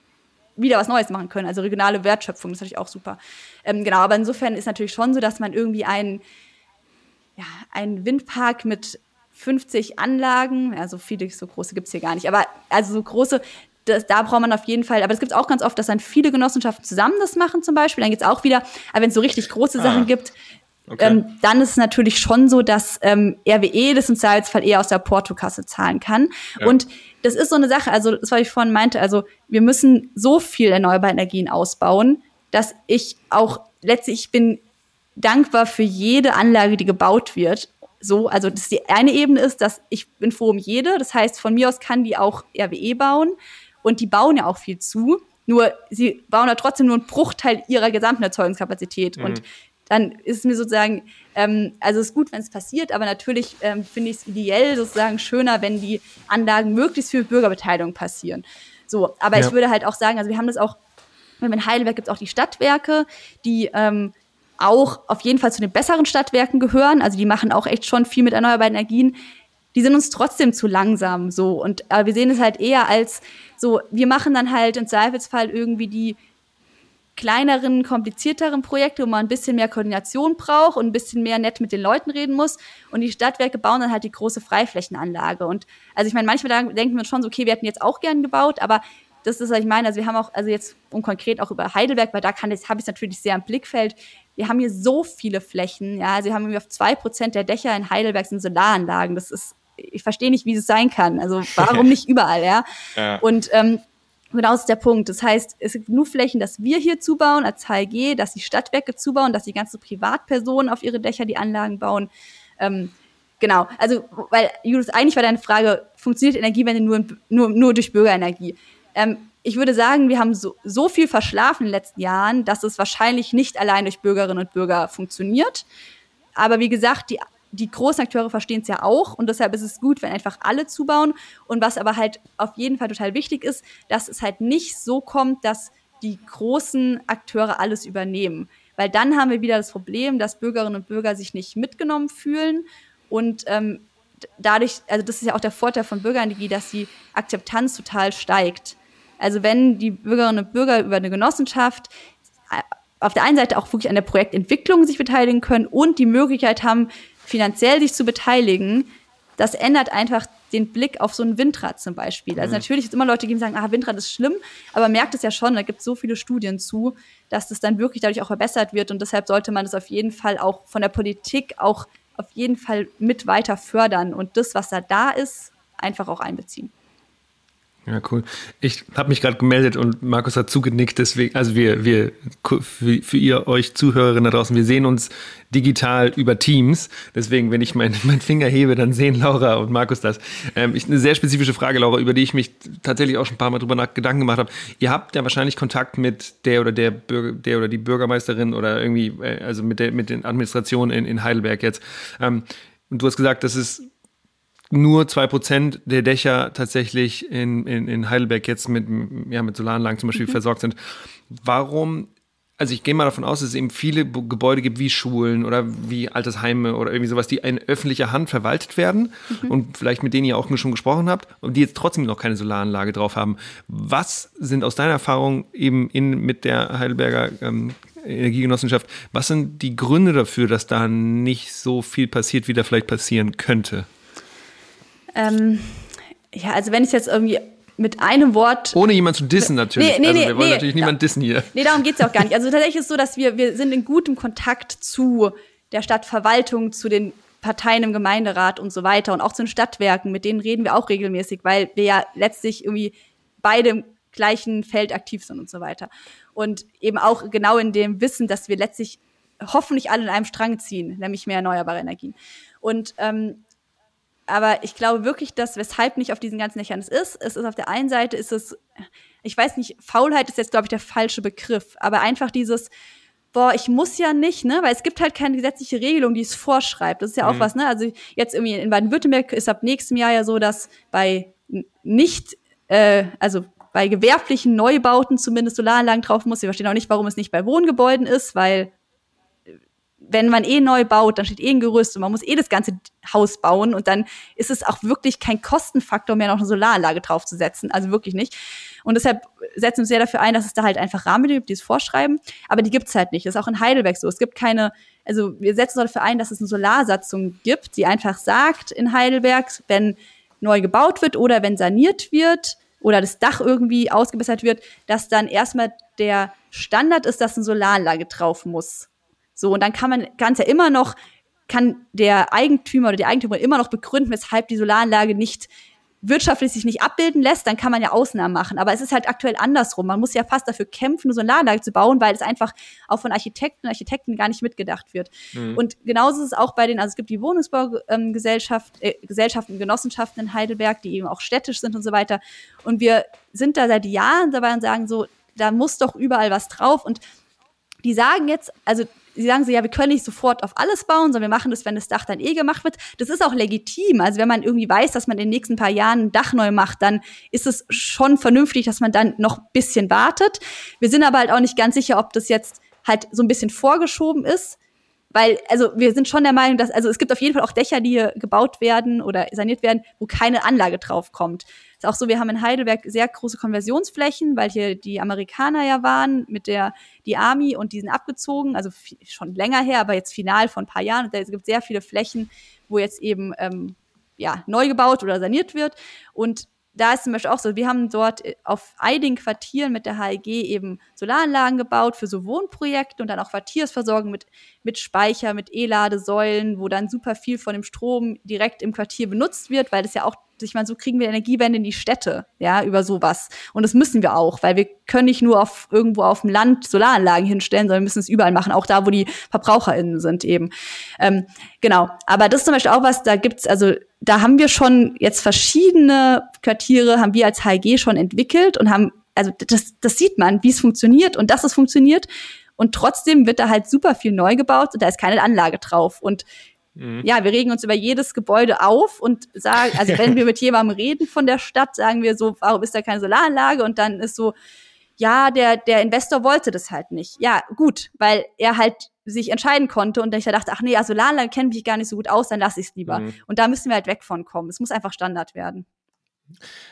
A: wieder was Neues machen können. Also regionale Wertschöpfung, das ist natürlich auch super. Ähm, genau, aber insofern ist natürlich schon so, dass man irgendwie einen, ja, einen Windpark mit 50 Anlagen, also viele so große gibt es hier gar nicht, aber also so große, das, da braucht man auf jeden Fall, aber es gibt auch ganz oft, dass dann viele Genossenschaften zusammen das machen zum Beispiel, dann gibt es auch wieder, aber wenn es so richtig große Sachen ah. gibt, Okay. Ähm, dann ist es natürlich schon so, dass ähm, RWE das im Zweifelsfall eher aus der Portokasse zahlen kann. Ja. Und das ist so eine Sache, also das, was ich vorhin meinte, also wir müssen so viel erneuerbare Energien ausbauen, dass ich auch letztlich, ich bin dankbar für jede Anlage, die gebaut wird. So, also das die eine Ebene ist, dass ich bin froh um jede. Das heißt, von mir aus kann die auch RWE bauen und die bauen ja auch viel zu. Nur sie bauen da trotzdem nur einen Bruchteil ihrer gesamten Erzeugungskapazität. Mhm. Und dann ist es mir sozusagen, ähm, also es ist gut, wenn es passiert, aber natürlich ähm, finde ich es ideell sozusagen schöner, wenn die Anlagen möglichst viel Bürgerbeteiligung passieren. So, aber ja. ich würde halt auch sagen, also wir haben das auch, in Heidelberg gibt es auch die Stadtwerke, die ähm, auch auf jeden Fall zu den besseren Stadtwerken gehören. Also die machen auch echt schon viel mit erneuerbaren Energien. Die sind uns trotzdem zu langsam so. Und aber wir sehen es halt eher als so, wir machen dann halt im Zweifelsfall irgendwie die kleineren, komplizierteren Projekte, wo man ein bisschen mehr Koordination braucht und ein bisschen mehr nett mit den Leuten reden muss. Und die Stadtwerke bauen dann halt die große Freiflächenanlage. Und also ich meine, manchmal denken wir schon so, okay, wir hätten jetzt auch gern gebaut, aber das ist, was ich meine. Also wir haben auch, also jetzt um konkret auch über Heidelberg, weil da kann habe ich es natürlich sehr im Blickfeld. Wir haben hier so viele Flächen, ja, also wir haben irgendwie auf zwei Prozent der Dächer in Heidelberg sind Solaranlagen. Das ist, ich verstehe nicht, wie es sein kann. Also warum nicht überall, ja? ja. Und ähm, Genau ist der Punkt. Das heißt, es gibt nur Flächen, dass wir hier zubauen als HLG, dass die Stadtwerke zubauen, dass die ganzen Privatpersonen auf ihre Dächer die Anlagen bauen. Ähm, genau. Also, weil, Julius, eigentlich war deine Frage, funktioniert Energiewende nur, nur, nur durch Bürgerenergie? Ähm, ich würde sagen, wir haben so, so viel verschlafen in den letzten Jahren, dass es wahrscheinlich nicht allein durch Bürgerinnen und Bürger funktioniert. Aber wie gesagt, die die großen Akteure verstehen es ja auch und deshalb ist es gut, wenn einfach alle zubauen. Und was aber halt auf jeden Fall total wichtig ist, dass es halt nicht so kommt, dass die großen Akteure alles übernehmen. Weil dann haben wir wieder das Problem, dass Bürgerinnen und Bürger sich nicht mitgenommen fühlen und ähm, dadurch, also das ist ja auch der Vorteil von Bürgerenergie, dass die Akzeptanz total steigt. Also wenn die Bürgerinnen und Bürger über eine Genossenschaft äh, auf der einen Seite auch wirklich an der Projektentwicklung sich beteiligen können und die Möglichkeit haben, finanziell sich zu beteiligen, das ändert einfach den Blick auf so ein Windrad zum Beispiel. Also mhm. natürlich ist immer Leute, die sagen, ah, Windrad ist schlimm, aber merkt es ja schon, da gibt es so viele Studien zu, dass das dann wirklich dadurch auch verbessert wird und deshalb sollte man das auf jeden Fall auch von der Politik auch auf jeden Fall mit weiter fördern und das, was da da ist, einfach auch einbeziehen.
B: Ja, cool. Ich habe mich gerade gemeldet und Markus hat zugenickt, deswegen, also wir, wir, für, für ihr, euch Zuhörerinnen da draußen, wir sehen uns digital über Teams. Deswegen, wenn ich meinen mein Finger hebe, dann sehen Laura und Markus das. Ähm, ich, eine sehr spezifische Frage, Laura, über die ich mich tatsächlich auch schon ein paar Mal drüber nach, Gedanken gemacht habe. Ihr habt ja wahrscheinlich Kontakt mit der oder der Bürger, der oder die Bürgermeisterin oder irgendwie, äh, also mit der, mit den Administrationen in, in Heidelberg jetzt. Ähm, und du hast gesagt, das ist nur 2% der Dächer tatsächlich in, in, in Heidelberg jetzt mit, ja, mit Solaranlagen zum Beispiel mhm. versorgt sind. Warum also ich gehe mal davon aus, dass es eben viele Gebäude gibt wie Schulen oder wie Altersheime oder irgendwie sowas, die in öffentlicher Hand verwaltet werden mhm. und vielleicht mit denen ihr auch schon gesprochen habt und die jetzt trotzdem noch keine Solaranlage drauf haben. Was sind aus deiner Erfahrung eben in, mit der Heidelberger ähm, Energiegenossenschaft, was sind die Gründe dafür, dass da nicht so viel passiert, wie da vielleicht passieren könnte?
A: Ähm, ja, also wenn ich jetzt irgendwie mit einem Wort.
B: Ohne jemanden zu dissen natürlich. Nee, nee, also wir wollen nee, natürlich niemanden dissen hier.
A: Nee, darum geht es ja auch gar nicht. Also tatsächlich ist es so, dass wir, wir sind in gutem Kontakt zu der Stadtverwaltung, zu den Parteien im Gemeinderat und so weiter und auch zu den Stadtwerken, mit denen reden wir auch regelmäßig, weil wir ja letztlich irgendwie beide im gleichen Feld aktiv sind und so weiter. Und eben auch genau in dem Wissen, dass wir letztlich hoffentlich alle in einem Strang ziehen, nämlich mehr erneuerbare Energien. Und ähm, aber ich glaube wirklich, dass weshalb nicht auf diesen ganzen Dächern es ist, es ist auf der einen Seite ist es, ich weiß nicht, Faulheit ist jetzt, glaube ich, der falsche Begriff, aber einfach dieses, boah, ich muss ja nicht, ne, weil es gibt halt keine gesetzliche Regelung, die es vorschreibt. Das ist ja auch mhm. was, ne? Also jetzt irgendwie in Baden-Württemberg ist ab nächstem Jahr ja so, dass bei nicht, äh, also bei gewerblichen Neubauten zumindest Solaranlagen drauf muss. Wir verstehen auch nicht, warum es nicht bei Wohngebäuden ist, weil wenn man eh neu baut, dann steht eh ein Gerüst und man muss eh das ganze Haus bauen und dann ist es auch wirklich kein Kostenfaktor mehr, noch eine Solaranlage draufzusetzen. Also wirklich nicht. Und deshalb setzen wir uns sehr dafür ein, dass es da halt einfach Rahmenbedingungen gibt, die es vorschreiben. Aber die gibt es halt nicht. Das ist auch in Heidelberg so. Es gibt keine, also wir setzen dafür ein, dass es eine Solarsatzung gibt, die einfach sagt in Heidelberg, wenn neu gebaut wird oder wenn saniert wird oder das Dach irgendwie ausgebessert wird, dass dann erstmal der Standard ist, dass eine Solaranlage drauf muss. So, und dann kann man ganz ja immer noch, kann der Eigentümer oder die Eigentümerin immer noch begründen, weshalb die Solaranlage nicht wirtschaftlich sich nicht abbilden lässt, dann kann man ja Ausnahmen machen. Aber es ist halt aktuell andersrum. Man muss ja fast dafür kämpfen, eine Solaranlage zu bauen, weil es einfach auch von Architekten und Architekten gar nicht mitgedacht wird. Mhm. Und genauso ist es auch bei den, also es gibt die Wohnungsbaugesellschaft, äh, Gesellschaften, Genossenschaften in Heidelberg, die eben auch städtisch sind und so weiter. Und wir sind da seit Jahren dabei und sagen so, da muss doch überall was drauf. Und die sagen jetzt, also sie sagen so, ja, wir können nicht sofort auf alles bauen, sondern wir machen das, wenn das Dach dann eh gemacht wird. Das ist auch legitim. Also wenn man irgendwie weiß, dass man in den nächsten paar Jahren ein Dach neu macht, dann ist es schon vernünftig, dass man dann noch ein bisschen wartet. Wir sind aber halt auch nicht ganz sicher, ob das jetzt halt so ein bisschen vorgeschoben ist. Weil, also wir sind schon der Meinung, dass, also es gibt auf jeden Fall auch Dächer, die hier gebaut werden oder saniert werden, wo keine Anlage drauf kommt. Ist auch so, wir haben in Heidelberg sehr große Konversionsflächen, weil hier die Amerikaner ja waren mit der die Army und die sind abgezogen, also schon länger her, aber jetzt final vor ein paar Jahren. Und es gibt sehr viele Flächen, wo jetzt eben ähm, ja, neu gebaut oder saniert wird. Und da ist zum Beispiel auch so, wir haben dort äh, auf einigen Quartieren mit der HEG eben Solaranlagen gebaut für so Wohnprojekte und dann auch Quartiersversorgung mit, mit Speicher, mit E-Ladesäulen, wo dann super viel von dem Strom direkt im Quartier benutzt wird, weil das ja auch, ich meine, so kriegen wir Energiewende in die Städte, ja, über sowas. Und das müssen wir auch, weil wir können nicht nur auf irgendwo auf dem Land Solaranlagen hinstellen, sondern wir müssen es überall machen, auch da, wo die VerbraucherInnen sind eben. Ähm, genau. Aber das ist zum Beispiel auch was, da gibt's also da haben wir schon jetzt verschiedene Quartiere, haben wir als HG schon entwickelt und haben, also das, das sieht man, wie es funktioniert und dass es funktioniert. Und trotzdem wird da halt super viel neu gebaut und da ist keine Anlage drauf. Und mhm. ja, wir regen uns über jedes Gebäude auf und sagen, also wenn wir mit jemandem reden von der Stadt, sagen wir so, warum ist da keine Solaranlage? Und dann ist so, ja, der, der Investor wollte das halt nicht. Ja, gut, weil er halt sich entscheiden konnte und ich dachte, ach nee, also Solaranlage kennt mich gar nicht so gut aus, dann lasse ich es lieber. Mhm. Und da müssen wir halt weg von kommen. Es muss einfach Standard werden.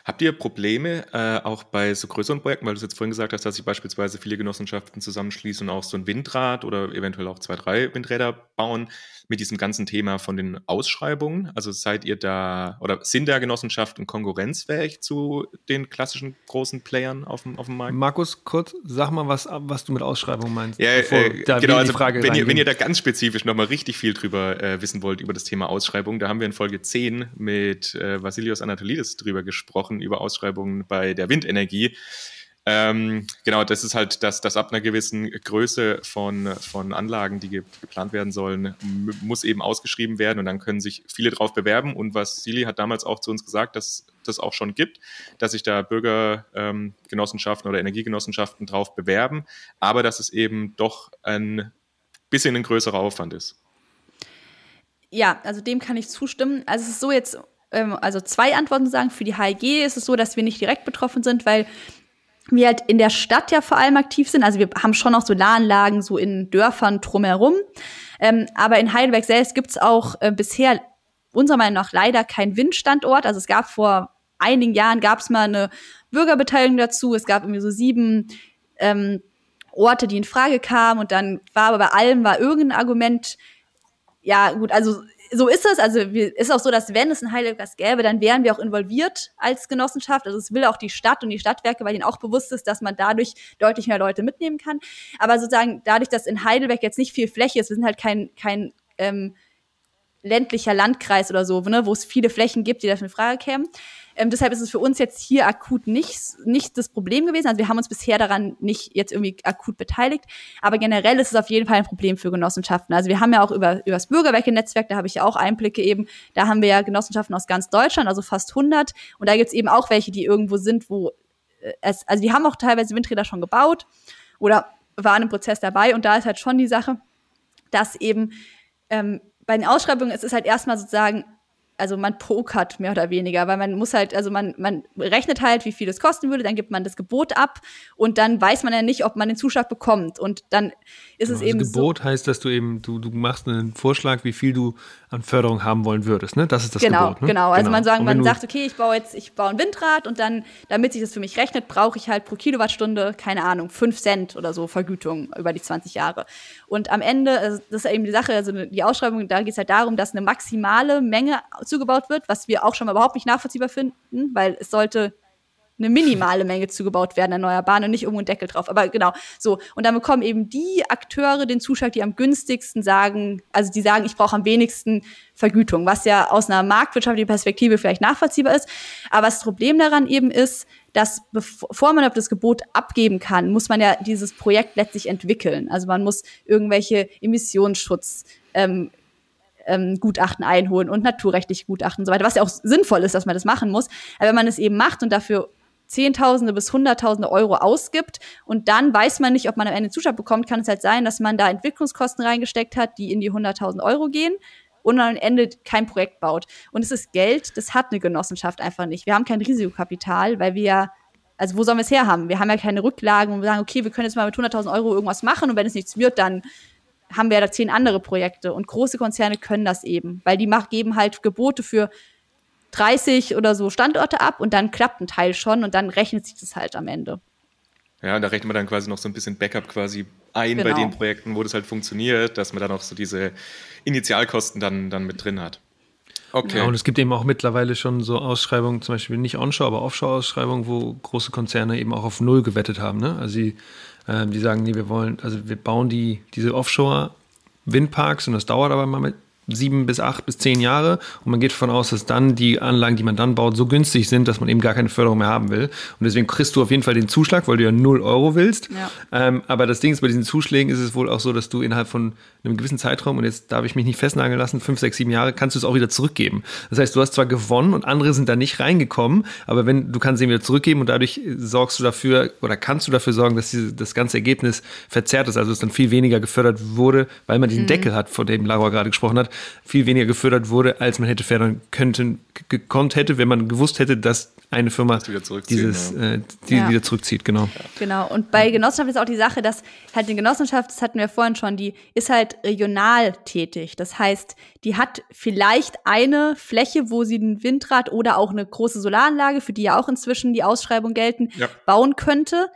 C: Habt ihr Probleme äh, auch bei so größeren Projekten, weil du es jetzt vorhin gesagt hast, dass sich beispielsweise viele Genossenschaften zusammenschließen und auch so ein Windrad oder eventuell auch zwei, drei Windräder bauen mit diesem ganzen Thema von den Ausschreibungen? Also seid ihr da oder sind da Genossenschaften konkurrenzfähig zu den klassischen großen Playern auf dem, auf dem Markt?
B: Markus, kurz, sag mal, was, was du mit Ausschreibung meinst.
C: Ja, äh, genau, also wenn, ihr, wenn ihr da ganz spezifisch nochmal richtig viel drüber äh, wissen wollt über das Thema Ausschreibung, da haben wir in Folge 10 mit äh, Vasilios Anatolidis drüber gesprochen, über Ausschreibungen bei der Windenergie. Ähm, genau, das ist halt, dass, dass ab einer gewissen Größe von, von Anlagen, die ge geplant werden sollen, muss eben ausgeschrieben werden und dann können sich viele drauf bewerben. Und was Sili hat damals auch zu uns gesagt, dass das auch schon gibt, dass sich da Bürgergenossenschaften ähm, oder Energiegenossenschaften drauf bewerben, aber dass es eben doch ein bisschen ein größerer Aufwand ist.
A: Ja, also dem kann ich zustimmen. Also es ist so jetzt, ähm, also zwei Antworten sagen. Für die HIG ist es so, dass wir nicht direkt betroffen sind, weil wir halt in der Stadt ja vor allem aktiv sind. Also wir haben schon auch Solaranlagen so in Dörfern drumherum. Ähm, aber in Heidelberg selbst gibt's auch äh, bisher unserer Meinung nach leider keinen Windstandort. Also es gab vor einigen Jahren gab's mal eine Bürgerbeteiligung dazu. Es gab irgendwie so sieben ähm, Orte, die in Frage kamen. Und dann war aber bei allem war irgendein Argument, ja gut, also so ist es. Also wir, ist auch so, dass wenn es ein Heidelberg gäbe, dann wären wir auch involviert als Genossenschaft. Also es will auch die Stadt und die Stadtwerke, weil ihnen auch bewusst ist, dass man dadurch deutlich mehr Leute mitnehmen kann. Aber sozusagen dadurch, dass in Heidelberg jetzt nicht viel Fläche ist, wir sind halt kein, kein ähm, ländlicher Landkreis oder so, ne, wo es viele Flächen gibt, die dafür in Frage kämen, ähm, deshalb ist es für uns jetzt hier akut nicht, nicht das Problem gewesen. Also wir haben uns bisher daran nicht jetzt irgendwie akut beteiligt. Aber generell ist es auf jeden Fall ein Problem für Genossenschaften. Also wir haben ja auch über, über das Bürgerwerke-Netzwerk, da habe ich ja auch Einblicke eben, da haben wir ja Genossenschaften aus ganz Deutschland, also fast 100. Und da gibt es eben auch welche, die irgendwo sind, wo äh, es, also die haben auch teilweise Windräder schon gebaut oder waren im Prozess dabei. Und da ist halt schon die Sache, dass eben ähm, bei den Ausschreibungen es ist halt erstmal sozusagen also man pokert mehr oder weniger, weil man muss halt, also man, man rechnet halt, wie viel es kosten würde, dann gibt man das Gebot ab und dann weiß man ja nicht, ob man den Zuschlag bekommt. Und dann ist genau, es eben.
B: Das Gebot so, heißt, dass du eben, du, du machst einen Vorschlag, wie viel du an Förderung haben wollen würdest, ne? Das ist das
A: genau,
B: Gebot. Ne?
A: Genau, also genau. man sagen, man sagt, okay, ich baue jetzt, ich baue ein Windrad und dann, damit sich das für mich rechnet, brauche ich halt pro Kilowattstunde, keine Ahnung, fünf Cent oder so Vergütung über die 20 Jahre. Und am Ende, also das ist eben die Sache, also die Ausschreibung, da geht es halt darum, dass eine maximale Menge zugebaut wird, was wir auch schon mal überhaupt nicht nachvollziehbar finden, weil es sollte eine minimale Menge zugebaut werden erneuerbaren und nicht irgendwo ein Deckel drauf. Aber genau, so. Und dann bekommen eben die Akteure den Zuschlag, die am günstigsten sagen, also die sagen, ich brauche am wenigsten Vergütung, was ja aus einer marktwirtschaftlichen Perspektive vielleicht nachvollziehbar ist. Aber das Problem daran eben ist, dass bevor man das Gebot abgeben kann, muss man ja dieses Projekt letztlich entwickeln. Also man muss irgendwelche Emissionsschutz ähm, ähm, Gutachten einholen und naturrechtliche Gutachten und so weiter, was ja auch sinnvoll ist, dass man das machen muss. Aber wenn man es eben macht und dafür Zehntausende bis Hunderttausende Euro ausgibt und dann weiß man nicht, ob man am Ende Zuschlag bekommt, kann es halt sein, dass man da Entwicklungskosten reingesteckt hat, die in die hunderttausend Euro gehen und am Ende kein Projekt baut. Und es ist Geld, das hat eine Genossenschaft einfach nicht. Wir haben kein Risikokapital, weil wir ja, also wo sollen wir es herhaben? Wir haben ja keine Rücklagen, wo wir sagen, okay, wir können jetzt mal mit 100.000 Euro irgendwas machen und wenn es nichts wird, dann haben wir ja da zehn andere Projekte. Und große Konzerne können das eben, weil die geben halt Gebote für 30 oder so Standorte ab und dann klappt ein Teil schon und dann rechnet sich das halt am Ende.
C: Ja, da rechnet man dann quasi noch so ein bisschen Backup quasi ein genau. bei den Projekten, wo das halt funktioniert, dass man dann auch so diese Initialkosten dann, dann mit drin hat.
B: Okay. Ja, und es gibt eben auch mittlerweile schon so Ausschreibungen, zum Beispiel nicht Onshore, aber Offshore-Ausschreibungen, wo große Konzerne eben auch auf Null gewettet haben. Ne? Also die, äh, die sagen, nee, wir wollen, also wir bauen die, diese Offshore-Windparks und das dauert aber mal mit sieben bis acht bis zehn Jahre und man geht davon aus, dass dann die Anlagen, die man dann baut, so günstig sind, dass man eben gar keine Förderung mehr haben will. Und deswegen kriegst du auf jeden Fall den Zuschlag, weil du ja null Euro willst. Ja. Ähm, aber das Ding ist, bei diesen Zuschlägen ist es wohl auch so, dass du innerhalb von einem gewissen Zeitraum, und jetzt darf ich mich nicht festnageln lassen, fünf, sechs, sieben Jahre, kannst du es auch wieder zurückgeben. Das heißt, du hast zwar gewonnen und andere sind da nicht reingekommen, aber wenn du kannst ihn wieder zurückgeben und dadurch sorgst du dafür oder kannst du dafür sorgen, dass diese, das ganze Ergebnis verzerrt ist, also es dann viel weniger gefördert wurde, weil man diesen mhm. Deckel hat, von dem Laura gerade gesprochen hat, viel weniger gefördert wurde, als man hätte fördern könnten, gekonnt hätte, wenn man gewusst hätte, dass eine Firma dieses ja. äh, die ja. wieder zurückzieht, genau.
A: Genau. Und bei Genossenschaft ist auch die Sache, dass halt die Genossenschaft, das hatten wir vorhin schon, die ist halt regional tätig. Das heißt, die hat vielleicht eine Fläche, wo sie ein Windrad oder auch eine große Solaranlage, für die ja auch inzwischen die Ausschreibung gelten, ja. bauen könnte.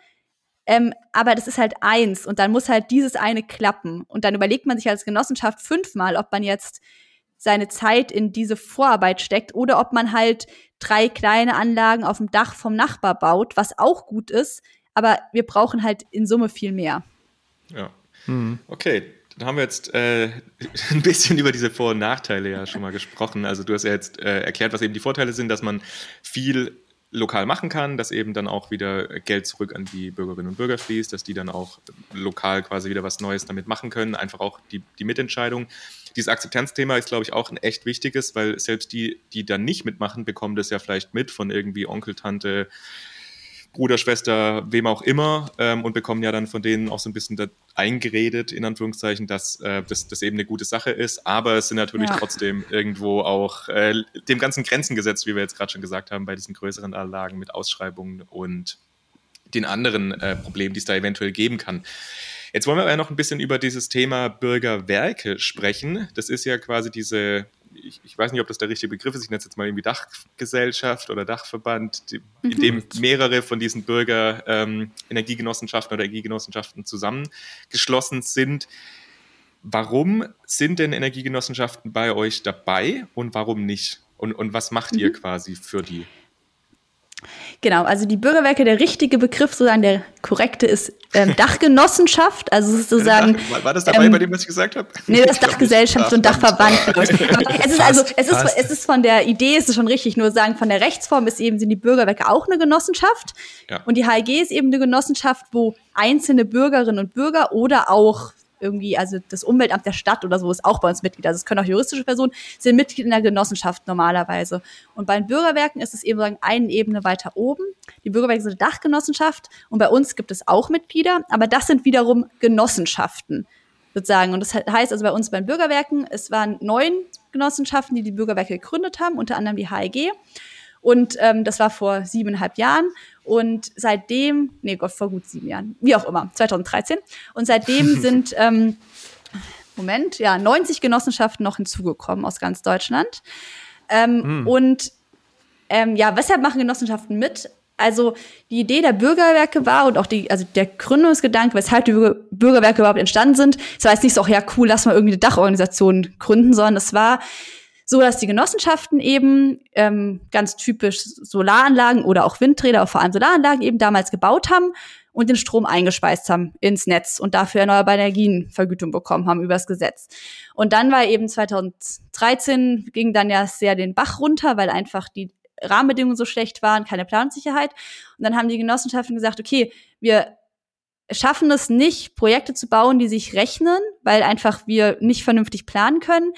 A: Ähm, aber das ist halt eins und dann muss halt dieses eine klappen. Und dann überlegt man sich als Genossenschaft fünfmal, ob man jetzt seine Zeit in diese Vorarbeit steckt oder ob man halt drei kleine Anlagen auf dem Dach vom Nachbar baut, was auch gut ist. Aber wir brauchen halt in Summe viel mehr.
C: Ja. Mhm. Okay, dann haben wir jetzt äh, ein bisschen über diese Vor- und Nachteile ja schon mal gesprochen. Also du hast ja jetzt äh, erklärt, was eben die Vorteile sind, dass man viel lokal machen kann, dass eben dann auch wieder Geld zurück an die Bürgerinnen und Bürger fließt, dass die dann auch lokal quasi wieder was Neues damit machen können, einfach auch die, die Mitentscheidung. Dieses Akzeptanzthema ist, glaube ich, auch ein echt wichtiges, weil selbst die, die dann nicht mitmachen, bekommen das ja vielleicht mit von irgendwie Onkel, Tante, Bruder, Schwester, wem auch immer ähm, und bekommen ja dann von denen auch so ein bisschen eingeredet, in Anführungszeichen, dass äh, das, das eben eine gute Sache ist. Aber es sind natürlich ja. trotzdem irgendwo auch äh, dem ganzen Grenzen gesetzt, wie wir jetzt gerade schon gesagt haben, bei diesen größeren Anlagen mit Ausschreibungen und den anderen äh, Problemen, die es da eventuell geben kann. Jetzt wollen wir ja noch ein bisschen über dieses Thema Bürgerwerke sprechen. Das ist ja quasi diese ich, ich, weiß nicht, ob das der richtige Begriff ist, ich nenne es jetzt mal irgendwie Dachgesellschaft oder Dachverband, die, in mhm. dem mehrere von diesen Bürger ähm, Energiegenossenschaften oder Energiegenossenschaften zusammengeschlossen sind. Warum sind denn Energiegenossenschaften bei euch dabei und warum nicht? Und, und was macht mhm. ihr quasi für die?
A: Genau, also die Bürgerwerke, der richtige Begriff, sozusagen der korrekte ist ähm, Dachgenossenschaft, also sozusagen.
C: War, war das dabei ähm, bei dem, was ich gesagt habe?
A: Nee, das Dachgesellschaft und Dachverband. es ist also, es ist, es ist von der Idee ist es schon richtig, nur sagen, von der Rechtsform ist eben, sind die Bürgerwerke auch eine Genossenschaft. Ja. Und die HEG ist eben eine Genossenschaft, wo einzelne Bürgerinnen und Bürger oder auch irgendwie, also das Umweltamt der Stadt oder so ist auch bei uns Mitglied. Also es können auch juristische Personen, sind Mitglied in der Genossenschaft normalerweise. Und bei den Bürgerwerken ist es eben sagen, eine Ebene weiter oben. Die Bürgerwerke sind eine Dachgenossenschaft und bei uns gibt es auch Mitglieder, aber das sind wiederum Genossenschaften sozusagen. Und das heißt also bei uns bei den Bürgerwerken, es waren neun Genossenschaften, die die Bürgerwerke gegründet haben, unter anderem die HEG. Und ähm, das war vor siebeneinhalb Jahren. Und seitdem, nee Gott, vor gut sieben Jahren, wie auch immer, 2013. Und seitdem sind, ähm, Moment, ja, 90 Genossenschaften noch hinzugekommen aus ganz Deutschland. Ähm, hm. Und ähm, ja, weshalb machen Genossenschaften mit? Also die Idee der Bürgerwerke war und auch die, also der Gründungsgedanke, weshalb die Bürgerwerke überhaupt entstanden sind, es war jetzt nicht so, ach ja, cool, lass mal irgendwie eine Dachorganisation gründen, sondern es war, so dass die Genossenschaften eben ähm, ganz typisch Solaranlagen oder auch Windräder, vor allem Solaranlagen eben damals gebaut haben und den Strom eingespeist haben ins Netz und dafür erneuerbare Energien Vergütung bekommen haben übers Gesetz. Und dann war eben 2013 ging dann ja sehr den Bach runter, weil einfach die Rahmenbedingungen so schlecht waren, keine Planungssicherheit. Und dann haben die Genossenschaften gesagt, okay, wir schaffen es nicht, Projekte zu bauen, die sich rechnen, weil einfach wir nicht vernünftig planen können.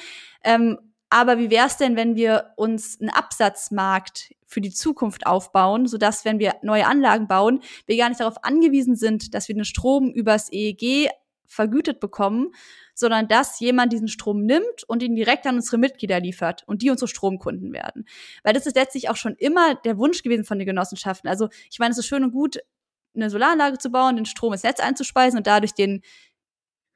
A: Ähm, aber wie wäre es denn, wenn wir uns einen Absatzmarkt für die Zukunft aufbauen, sodass, wenn wir neue Anlagen bauen, wir gar nicht darauf angewiesen sind, dass wir den Strom übers EEG vergütet bekommen, sondern dass jemand diesen Strom nimmt und ihn direkt an unsere Mitglieder liefert und die unsere Stromkunden werden. Weil das ist letztlich auch schon immer der Wunsch gewesen von den Genossenschaften. Also ich meine, es ist schön und gut, eine Solaranlage zu bauen, den Strom ins Netz einzuspeisen und dadurch den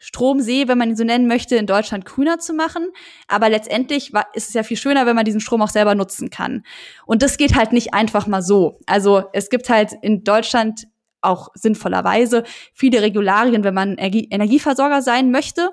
A: Stromsee, wenn man ihn so nennen möchte, in Deutschland grüner zu machen. Aber letztendlich ist es ja viel schöner, wenn man diesen Strom auch selber nutzen kann. Und das geht halt nicht einfach mal so. Also es gibt halt in Deutschland auch sinnvollerweise viele Regularien, wenn man Energieversorger sein möchte.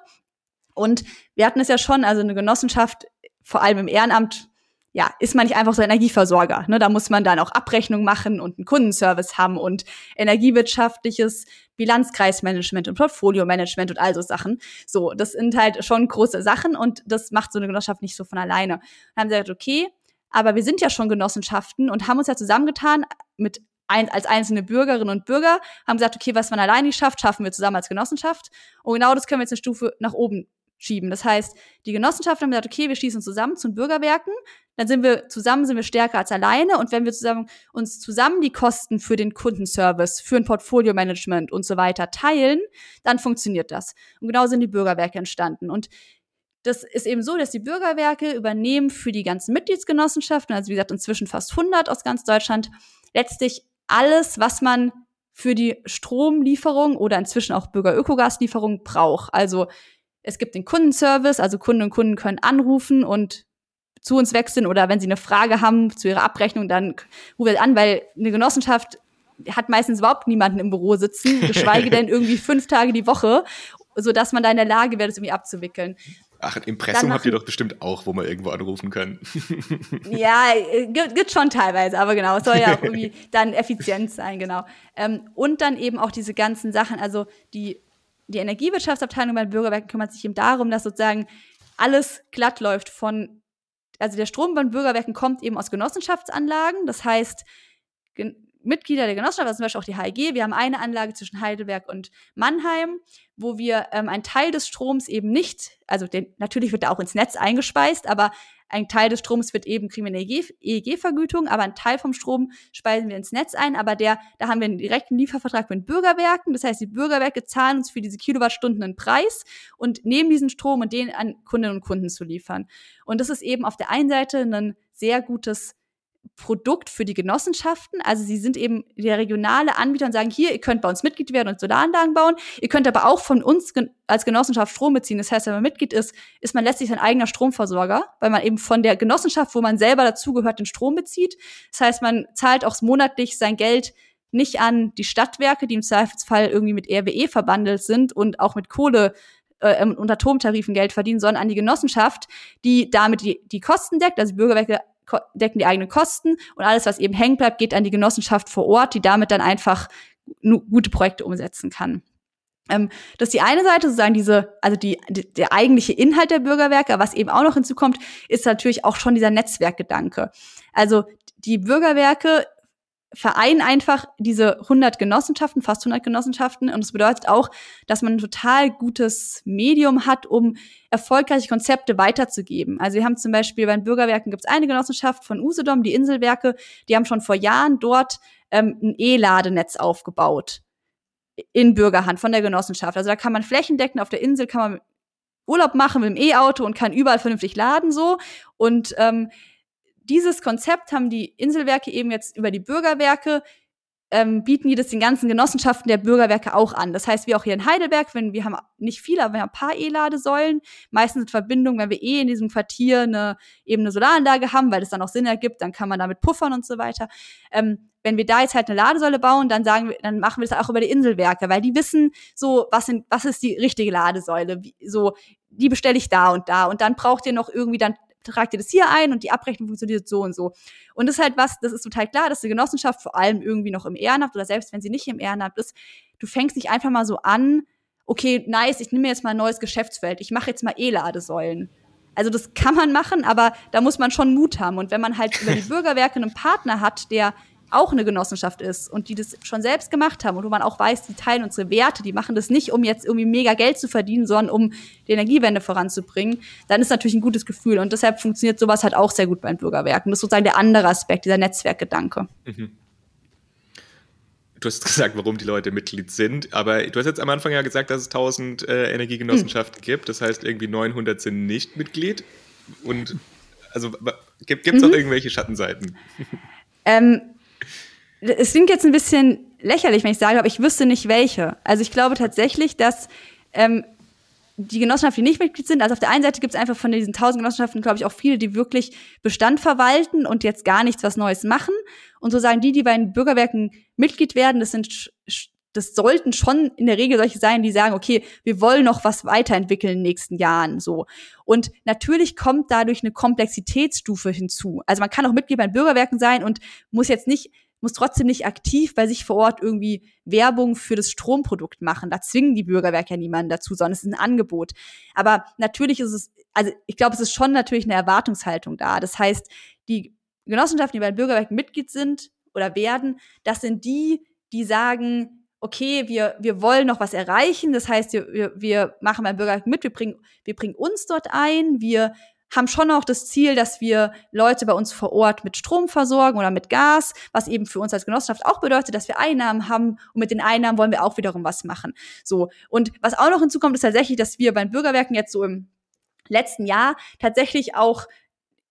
A: Und wir hatten es ja schon, also eine Genossenschaft, vor allem im Ehrenamt, ja, ist man nicht einfach so Energieversorger. Ne? Da muss man dann auch Abrechnung machen und einen Kundenservice haben und energiewirtschaftliches Bilanzkreismanagement und Portfolio-Management und all so Sachen. So, das sind halt schon große Sachen und das macht so eine Genossenschaft nicht so von alleine. Dann haben sie gesagt, okay, aber wir sind ja schon Genossenschaften und haben uns ja zusammengetan mit ein, als einzelne Bürgerinnen und Bürger, haben gesagt, okay, was man alleine schafft, schaffen wir zusammen als Genossenschaft. Und genau das können wir jetzt eine Stufe nach oben schieben. Das heißt, die Genossenschaften haben gesagt, okay, wir schließen uns zusammen zu den Bürgerwerken, dann sind wir zusammen, sind wir stärker als alleine und wenn wir zusammen uns zusammen die Kosten für den Kundenservice, für ein Portfolio-Management und so weiter teilen, dann funktioniert das. Und genau sind die Bürgerwerke entstanden. Und das ist eben so, dass die Bürgerwerke übernehmen für die ganzen Mitgliedsgenossenschaften, also wie gesagt inzwischen fast 100 aus ganz Deutschland, letztlich alles, was man für die Stromlieferung oder inzwischen auch Bürgerökogaslieferung braucht. Also es gibt den Kundenservice, also Kunden und Kunden können anrufen und zu uns wechseln oder wenn sie eine Frage haben zu ihrer Abrechnung, dann rufen wir an, weil eine Genossenschaft hat meistens überhaupt niemanden im Büro sitzen, geschweige denn irgendwie fünf Tage die Woche, so dass man da in der Lage wäre, das irgendwie abzuwickeln.
C: Ach, ein Impressum habt ihr doch bestimmt auch, wo man irgendwo anrufen kann.
A: ja, äh, gibt, gibt schon teilweise, aber genau, es soll ja auch irgendwie dann effizient sein, genau. Ähm, und dann eben auch diese ganzen Sachen, also die, die Energiewirtschaftsabteilung bei den Bürgerwerken kümmert sich eben darum, dass sozusagen alles glatt läuft von, also der Strom bei Bürgerwerken kommt eben aus Genossenschaftsanlagen, das heißt, Mitglieder der Genossenschaft, also zum Beispiel auch die HEG. Wir haben eine Anlage zwischen Heidelberg und Mannheim, wo wir ähm, einen Teil des Stroms eben nicht, also den, natürlich wird er auch ins Netz eingespeist, aber ein Teil des Stroms wird eben, kriegen wir eine EEG-Vergütung, aber ein Teil vom Strom speisen wir ins Netz ein, aber der, da haben wir einen direkten Liefervertrag mit Bürgerwerken. Das heißt, die Bürgerwerke zahlen uns für diese Kilowattstunden einen Preis und nehmen diesen Strom und den an Kundinnen und Kunden zu liefern. Und das ist eben auf der einen Seite ein sehr gutes Produkt für die Genossenschaften. Also sie sind eben der regionale Anbieter und sagen, hier, ihr könnt bei uns Mitglied werden und Solaranlagen bauen. Ihr könnt aber auch von uns als Genossenschaft Strom beziehen. Das heißt, wenn man Mitglied ist, ist man letztlich sein eigener Stromversorger, weil man eben von der Genossenschaft, wo man selber dazugehört, den Strom bezieht. Das heißt, man zahlt auch monatlich sein Geld nicht an die Stadtwerke, die im Zweifelsfall irgendwie mit RWE verbandelt sind und auch mit Kohle äh, und Atomtarifen Geld verdienen, sondern an die Genossenschaft, die damit die, die Kosten deckt. Also Bürgerwerke decken die eigenen Kosten und alles, was eben hängen bleibt, geht an die Genossenschaft vor Ort, die damit dann einfach gute Projekte umsetzen kann. Ähm, das ist die eine Seite, sozusagen diese, also die, die, der eigentliche Inhalt der Bürgerwerke. Was eben auch noch hinzukommt, ist natürlich auch schon dieser Netzwerkgedanke. Also die Bürgerwerke vereinen einfach diese 100 Genossenschaften, fast 100 Genossenschaften. Und es bedeutet auch, dass man ein total gutes Medium hat, um erfolgreiche Konzepte weiterzugeben. Also wir haben zum Beispiel bei den Bürgerwerken gibt es eine Genossenschaft von Usedom, die Inselwerke, die haben schon vor Jahren dort ähm, ein E-Ladenetz aufgebaut in Bürgerhand von der Genossenschaft. Also da kann man flächendeckend auf der Insel kann man Urlaub machen mit dem E-Auto und kann überall vernünftig laden so. Und ähm, dieses Konzept haben die Inselwerke eben jetzt über die Bürgerwerke ähm, bieten die das den ganzen Genossenschaften der Bürgerwerke auch an. Das heißt, wir auch hier in Heidelberg, wenn wir haben nicht viele, aber wir haben ein paar E-Ladesäulen, meistens in Verbindung, wenn wir eh in diesem Quartier eine eben eine Solaranlage haben, weil es dann auch Sinn ergibt, dann kann man damit puffern und so weiter. Ähm, wenn wir da jetzt halt eine Ladesäule bauen, dann sagen wir, dann machen wir das auch über die Inselwerke, weil die wissen so, was sind, was ist die richtige Ladesäule, wie, so, die bestelle ich da und da und dann braucht ihr noch irgendwie dann tragt ihr das hier ein und die Abrechnung funktioniert so und so. Und das ist halt was, das ist total klar, dass die Genossenschaft vor allem irgendwie noch im Ehrenamt oder selbst wenn sie nicht im Ehrenamt ist, du fängst nicht einfach mal so an, okay, nice, ich nehme mir jetzt mal ein neues Geschäftsfeld, ich mache jetzt mal E-Ladesäulen. Also das kann man machen, aber da muss man schon Mut haben. Und wenn man halt über die Bürgerwerke einen Partner hat, der auch eine Genossenschaft ist und die das schon selbst gemacht haben und wo man auch weiß, die teilen unsere Werte, die machen das nicht, um jetzt irgendwie mega Geld zu verdienen, sondern um die Energiewende voranzubringen, dann ist natürlich ein gutes Gefühl. Und deshalb funktioniert sowas halt auch sehr gut bei den Bürgerwerken. Das ist sozusagen der andere Aspekt, dieser Netzwerkgedanke. Mhm.
C: Du hast gesagt, warum die Leute Mitglied sind, aber du hast jetzt am Anfang ja gesagt, dass es 1000 äh, Energiegenossenschaften mhm. gibt. Das heißt, irgendwie 900 sind nicht Mitglied. Und also gibt es mhm. auch irgendwelche Schattenseiten?
A: Ähm, es klingt jetzt ein bisschen lächerlich, wenn ich sage, aber ich wüsste nicht welche. Also ich glaube tatsächlich, dass ähm, die Genossenschaften, die nicht Mitglied sind, also auf der einen Seite gibt es einfach von diesen tausend Genossenschaften, glaube ich, auch viele, die wirklich Bestand verwalten und jetzt gar nichts was Neues machen. Und so sagen die, die bei den Bürgerwerken Mitglied werden, das sind das sollten schon in der Regel solche sein, die sagen, okay, wir wollen noch was weiterentwickeln in den nächsten Jahren, so. Und natürlich kommt dadurch eine Komplexitätsstufe hinzu. Also man kann auch Mitglied bei den Bürgerwerken sein und muss jetzt nicht muss trotzdem nicht aktiv bei sich vor Ort irgendwie Werbung für das Stromprodukt machen. Da zwingen die Bürgerwerke ja niemanden dazu, sondern es ist ein Angebot. Aber natürlich ist es, also ich glaube, es ist schon natürlich eine Erwartungshaltung da. Das heißt, die Genossenschaften, die bei den Bürgerwerken Mitglied sind oder werden, das sind die, die sagen, okay, wir, wir wollen noch was erreichen. Das heißt, wir, wir machen beim Bürgerwerk mit, wir bringen, wir bringen uns dort ein, wir haben schon auch das Ziel, dass wir Leute bei uns vor Ort mit Strom versorgen oder mit Gas, was eben für uns als Genossenschaft auch bedeutet, dass wir Einnahmen haben und mit den Einnahmen wollen wir auch wiederum was machen. So. Und was auch noch hinzukommt, ist tatsächlich, dass wir bei Bürgerwerken jetzt so im letzten Jahr tatsächlich auch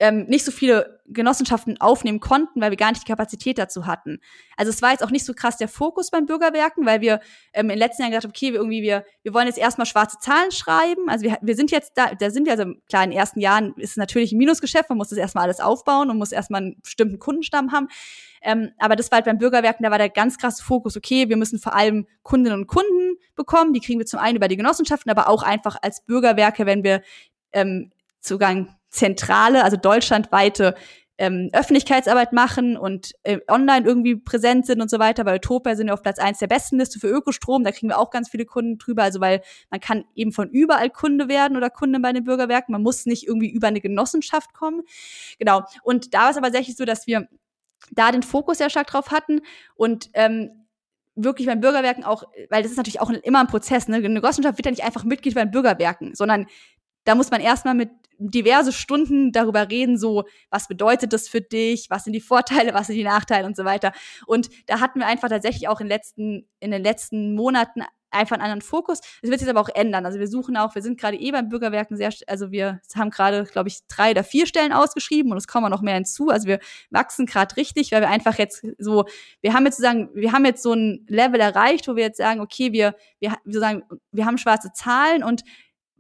A: ähm, nicht so viele Genossenschaften aufnehmen konnten, weil wir gar nicht die Kapazität dazu hatten. Also es war jetzt auch nicht so krass der Fokus beim Bürgerwerken, weil wir ähm, in den letzten Jahren gesagt haben, okay, wir irgendwie, wir, wir wollen jetzt erstmal schwarze Zahlen schreiben. Also wir, wir sind jetzt da, da sind wir, also klar, in den ersten Jahren ist es natürlich ein Minusgeschäft, man muss das erstmal alles aufbauen und muss erstmal einen bestimmten Kundenstamm haben. Ähm, aber das war halt beim Bürgerwerken, da war der ganz krasse Fokus, okay, wir müssen vor allem Kundinnen und Kunden bekommen, die kriegen wir zum einen über die Genossenschaften, aber auch einfach als Bürgerwerke, wenn wir ähm, Zugang zentrale, also deutschlandweite ähm, Öffentlichkeitsarbeit machen und äh, online irgendwie präsent sind und so weiter. Bei Utopia sind wir auf Platz eins der besten Liste für Ökostrom. Da kriegen wir auch ganz viele Kunden drüber. Also weil man kann eben von überall Kunde werden oder Kunde bei den Bürgerwerken. Man muss nicht irgendwie über eine Genossenschaft kommen. Genau. Und da war es aber tatsächlich so, dass wir da den Fokus sehr stark drauf hatten und ähm, wirklich beim Bürgerwerken auch, weil das ist natürlich auch immer ein Prozess, ne? Eine Genossenschaft wird ja nicht einfach Mitglied bei den Bürgerwerken, sondern da muss man erstmal mit diverse Stunden darüber reden, so, was bedeutet das für dich, was sind die Vorteile, was sind die Nachteile und so weiter. Und da hatten wir einfach tatsächlich auch in, letzten, in den letzten Monaten einfach einen anderen Fokus. Das wird sich aber auch ändern. Also wir suchen auch, wir sind gerade eh beim Bürgerwerken sehr, also wir haben gerade, glaube ich, drei oder vier Stellen ausgeschrieben und es kommen noch mehr hinzu. Also wir wachsen gerade richtig, weil wir einfach jetzt so, wir haben jetzt sozusagen, wir haben jetzt so ein Level erreicht, wo wir jetzt sagen, okay, wir, wir, wir sagen, wir haben schwarze Zahlen und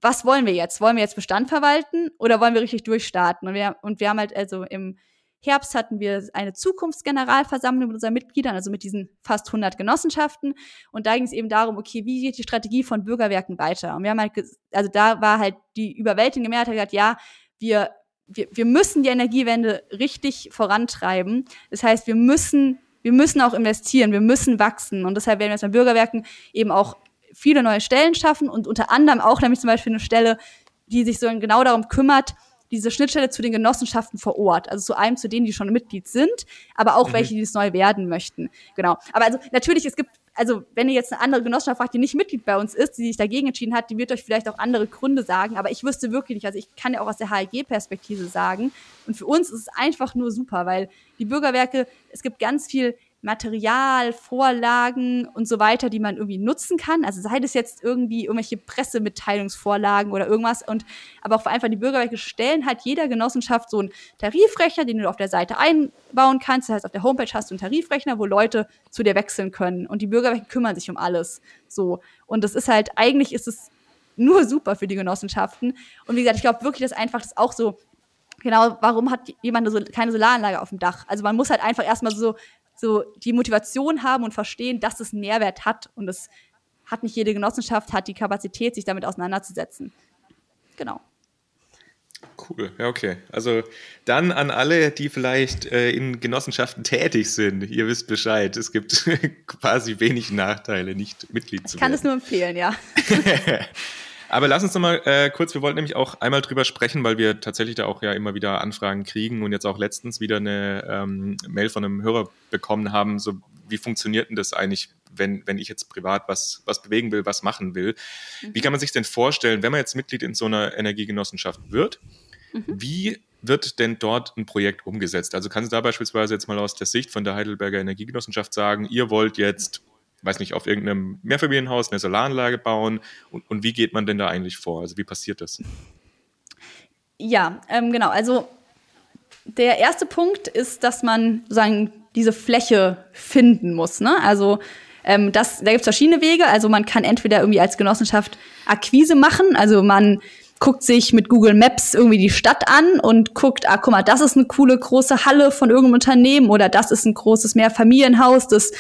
A: was wollen wir jetzt? Wollen wir jetzt Bestand verwalten oder wollen wir richtig durchstarten? Und wir, und wir haben halt also im Herbst hatten wir eine Zukunftsgeneralversammlung mit unseren Mitgliedern, also mit diesen fast 100 Genossenschaften. Und da ging es eben darum, okay, wie geht die Strategie von Bürgerwerken weiter? Und wir haben halt, also da war halt die überwältigende Mehrheit gesagt, ja, wir, wir, wir müssen die Energiewende richtig vorantreiben. Das heißt, wir müssen wir müssen auch investieren, wir müssen wachsen. Und deshalb werden wir jetzt bei Bürgerwerken eben auch viele neue Stellen schaffen und unter anderem auch nämlich zum Beispiel eine Stelle, die sich so genau darum kümmert, diese Schnittstelle zu den Genossenschaften vor Ort, also zu einem, zu denen, die schon Mitglied sind, aber auch mhm. welche, die es neu werden möchten. Genau. Aber also natürlich, es gibt, also wenn ihr jetzt eine andere Genossenschaft fragt, die nicht Mitglied bei uns ist, die sich dagegen entschieden hat, die wird euch vielleicht auch andere Gründe sagen, aber ich wüsste wirklich nicht, also ich kann ja auch aus der HLG-Perspektive sagen, und für uns ist es einfach nur super, weil die Bürgerwerke, es gibt ganz viel Material, Vorlagen und so weiter, die man irgendwie nutzen kann. Also sei das jetzt irgendwie irgendwelche Pressemitteilungsvorlagen oder irgendwas. Und aber auch einfach die Bürgerwerke stellen halt jeder Genossenschaft so einen Tarifrechner, den du auf der Seite einbauen kannst. Das heißt, auf der Homepage hast du einen Tarifrechner, wo Leute zu dir wechseln können. Und die Bürgerwerke kümmern sich um alles. So. Und das ist halt, eigentlich ist es nur super für die Genossenschaften. Und wie gesagt, ich glaube wirklich, dass einfach das auch so genau, warum hat jemand so, keine Solaranlage auf dem Dach? Also man muss halt einfach erstmal so so die Motivation haben und verstehen, dass es einen Mehrwert hat. Und es hat nicht jede Genossenschaft, hat die Kapazität, sich damit auseinanderzusetzen. Genau.
C: Cool, ja, okay. Also dann an alle, die vielleicht äh, in Genossenschaften tätig sind. Ihr wisst Bescheid. Es gibt quasi wenig Nachteile, nicht Mitglied zu werden.
A: Ich kann es nur empfehlen, ja.
C: Aber lass uns noch mal äh, kurz, wir wollten nämlich auch einmal drüber sprechen, weil wir tatsächlich da auch ja immer wieder Anfragen kriegen und jetzt auch letztens wieder eine ähm, Mail von einem Hörer bekommen haben, so wie funktioniert denn das eigentlich, wenn, wenn ich jetzt privat was, was bewegen will, was machen will? Mhm. Wie kann man sich denn vorstellen, wenn man jetzt Mitglied in so einer Energiegenossenschaft wird, mhm. wie wird denn dort ein Projekt umgesetzt? Also kannst du da beispielsweise jetzt mal aus der Sicht von der Heidelberger Energiegenossenschaft sagen, ihr wollt jetzt weiß nicht, auf irgendeinem Mehrfamilienhaus eine Solaranlage bauen und, und wie geht man denn da eigentlich vor? Also wie passiert das?
A: Ja, ähm, genau. Also der erste Punkt ist, dass man sozusagen diese Fläche finden muss. Ne? Also ähm, das, da gibt es verschiedene Wege. Also man kann entweder irgendwie als Genossenschaft Akquise machen, also man guckt sich mit Google Maps irgendwie die Stadt an und guckt, ah, guck mal, das ist eine coole große Halle von irgendeinem Unternehmen oder das ist ein großes Mehrfamilienhaus, das